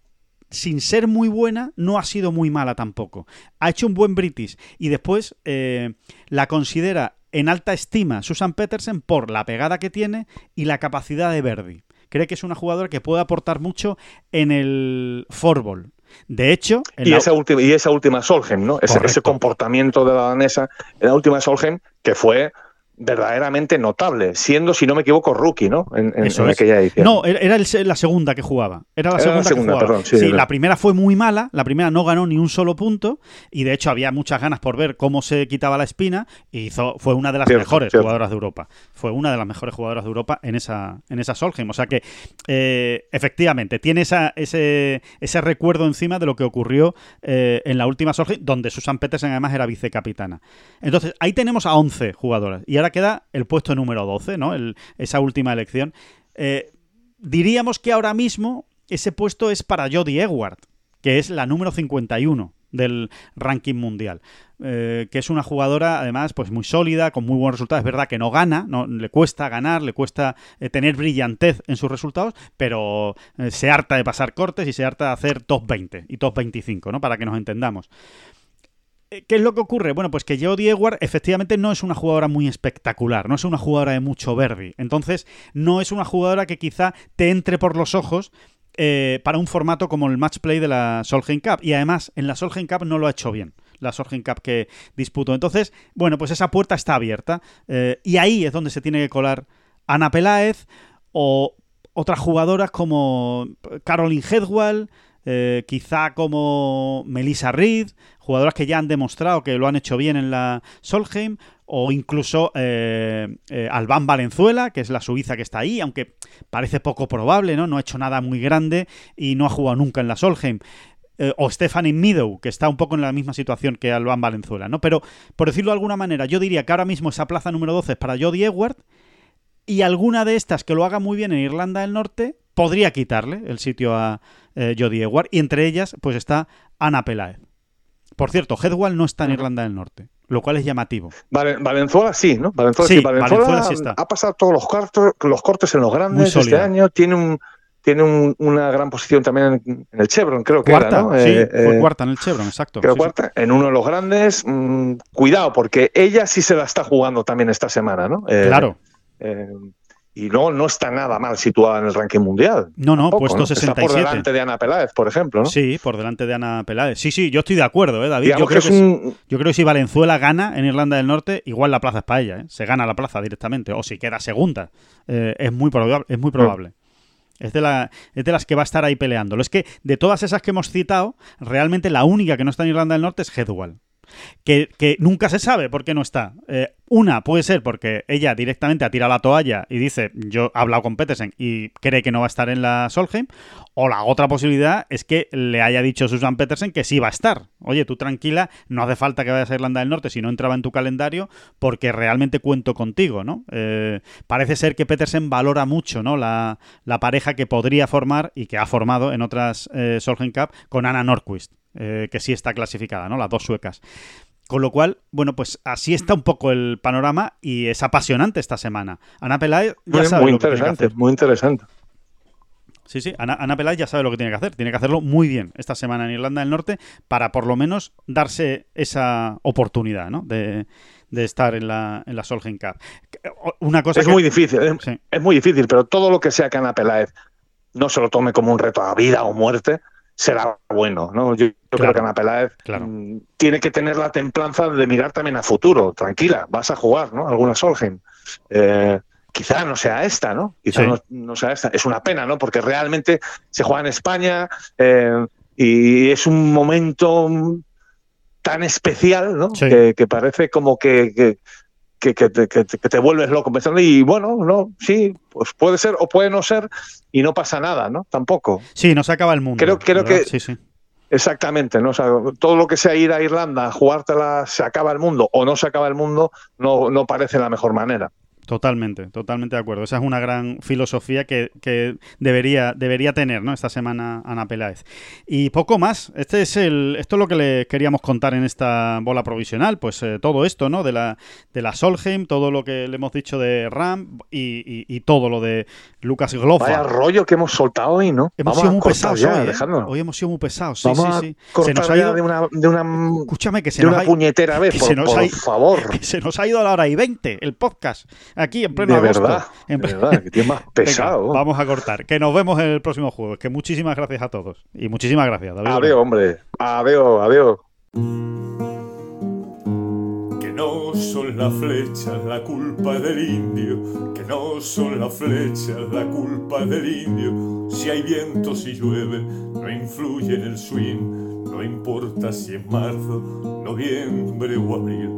sin ser muy buena, no ha sido muy mala tampoco. Ha hecho un buen British y después eh, la considera en alta estima Susan Petersen por la pegada que tiene y la capacidad de Verdi. Cree que es una jugadora que puede aportar mucho en el fútbol. De hecho... y, esa última, y esa última Solheim, ¿no? Ese, ese, comportamiento de la danesa en la última Solheim que fue verdaderamente notable, siendo, si no me equivoco, rookie, ¿no? En, aquella edición. No, era la segunda que jugaba. Era la segunda, que jugaba. sí, la primera fue muy mala, la primera no ganó ni un solo punto, y de hecho había muchas ganas por ver cómo se quitaba la espina, y hizo, fue una de las mejores jugadoras de Europa. Fue una de las mejores jugadoras de Europa en esa, en esa Solheim. O sea que, eh, efectivamente, tiene esa, ese, ese recuerdo encima de lo que ocurrió eh, en la última Solheim, donde Susan Petersen además era vicecapitana. Entonces, ahí tenemos a 11 jugadoras. Y ahora queda el puesto número 12, ¿no? esa última elección. Eh, diríamos que ahora mismo ese puesto es para Jodie Edward, que es la número 51 del ranking mundial. Eh, que es una jugadora, además, pues muy sólida, con muy buenos resultados. Es verdad que no gana, le cuesta ganar, le cuesta eh, tener brillantez en sus resultados, pero se harta de pasar cortes y se harta de hacer top 20 y top 25, ¿no? Para que nos entendamos. Eh, ¿Qué es lo que ocurre? Bueno, pues que Jodie Edward efectivamente no es una jugadora muy espectacular, no es una jugadora de mucho verde. Entonces, no es una jugadora que quizá te entre por los ojos eh, para un formato como el match play de la Solheim Cup. Y además, en la Solheim Cup no lo ha hecho bien. La Solheim Cup que disputó. Entonces, bueno, pues esa puerta está abierta. Eh, y ahí es donde se tiene que colar Ana Peláez o otras jugadoras como Caroline Hedwall. Eh, quizá como Melissa Reed, jugadoras que ya han demostrado que lo han hecho bien en la Solheim, o incluso eh, eh, Albán Valenzuela, que es la suiza que está ahí, aunque parece poco probable, ¿no? No ha hecho nada muy grande y no ha jugado nunca en la Solheim. o Stephanie Meadow, que está un poco en la misma situación que Albán Valenzuela, ¿no? Pero, por decirlo de alguna manera, yo diría que ahora mismo esa plaza número 12 es para Jodie Edward y alguna de estas que lo haga muy bien en Irlanda del Norte podría quitarle el sitio a eh, Jodie Edward y entre ellas pues está Ana Pelaez. Por cierto, Headwall no está en Irlanda del Norte, lo cual es llamativo. Valenzuela sí, ¿no? Valenzuela sí, Valenzuela, sí está. ha pasado todos los, cortes, los cortes en los grandes este año, tiene un tiene una gran posición también en, el Chevron, creo que cuarta, era, ¿no? Sí, eh, fue eh, cuarta en el Chevron, exacto. Creo cuarta, en uno de los grandes. Mm, cuidado, porque ella sí se la está jugando también esta semana, ¿no? claro y no, no está nada mal situada en el ranking mundial. No, no, puesto 67. Está por delante de Ana Peláez, por ejemplo, ¿no? Sí, por delante de Ana Peláez. Sí, sí, yo estoy de acuerdo, ¿eh, David? Yo creo que, yo creo, que, si Valenzuela gana en Irlanda del Norte, igual la plaza es para ella, ¿eh? Se gana la plaza directamente. O si queda segunda. Eh, es muy probable. Es muy probable. Es de, la, es de las que va a estar ahí peleándolo. Es que de todas esas que hemos citado, realmente la única que no está en Irlanda del Norte es Headwall que, nunca se sabe por qué no está. Eh, una puede ser porque ella directamente ha tirado la toalla y dice, yo he hablado con Petersen y cree que no va a estar en la Solheim. O la otra posibilidad es que le haya dicho Susan Petersen que sí va a estar. Oye, tú tranquila, no hace falta que vayas a Irlanda del Norte si no entraba en tu calendario porque realmente cuento contigo, ¿no? Eh, parece ser que Petersen valora mucho, ¿no? La, pareja que podría formar y que ha formado en otras eh, Solheim Cup con Anna Norquist. Eh, que sí está clasificada, ¿no? Las dos suecas. Con lo cual, bueno, pues así está un poco el panorama y es apasionante esta semana. Ana Peláez ya sabe muy lo que tiene que hacer. Muy interesante. Sí, sí, Ana, Ana Peláez ya sabe lo que tiene que hacer. Tiene que hacerlo muy bien esta semana en Irlanda del Norte para por lo menos darse esa oportunidad, ¿no? De, estar en la, en la Solheim Cup. Una cosa es muy difícil, es, es, muy difícil, pero todo lo que sea que Ana Peláez no se lo tome como un reto a vida o muerte, será bueno. ¿no? Yo, creo que Ana Peláez mm, tiene que tener la templanza de mirar también a futuro. Tranquila, vas a jugar, ¿no? Alguna Solheim. Eh, quizá no sea esta, ¿no? Quizá no, sea esta. Es una pena, ¿no? Porque realmente se juega en España eh, y es un momento tan especial, ¿no? Que, parece como que, que, te, vuelves loco pensando y bueno, no, sí, pues puede ser o puede no ser y no pasa nada, ¿no? Tampoco. Sí, no se acaba el mundo. Creo, creo que sí, sí. Exactamente, ¿no? todo lo que sea ir a Irlanda, jugártela, se acaba el mundo o no se acaba el mundo, no, no parece la mejor manera. Totalmente, totalmente de acuerdo. Esa es una gran filosofía que, debería, debería tener ¿no? esta semana Ana Peláez. Y poco más. Este es el, esto es lo que le queríamos contar en esta bola provisional. Pues eh, todo esto, ¿no? De la, de la Solheim, todo lo que le hemos dicho de Ram y, todo lo de Lucas Glofa. Vaya rollo que hemos soltado hoy, ¿no? Hemos sido muy pesados hoy, ¿eh? Hoy hemos sido muy pesados. Sí, sí, sí. se nos ha ido de una, de una, Escúchame, que se de nos una puñetera vez, por, favor. Que se nos ha ido a la hora y 20 el podcast aquí en pleno de Verdad, de verdad, que tiene más pesado. vamos a cortar. Que nos vemos en el próximo juego. Que muchísimas gracias a todos. Y muchísimas gracias, David. Adiós, hombre. Adiós, adiós. Que no son las flechas la culpa del indio. Que no son las flechas la culpa del indio. Si hay viento, si llueve, no influye en el swing. No importa si es marzo, noviembre o abril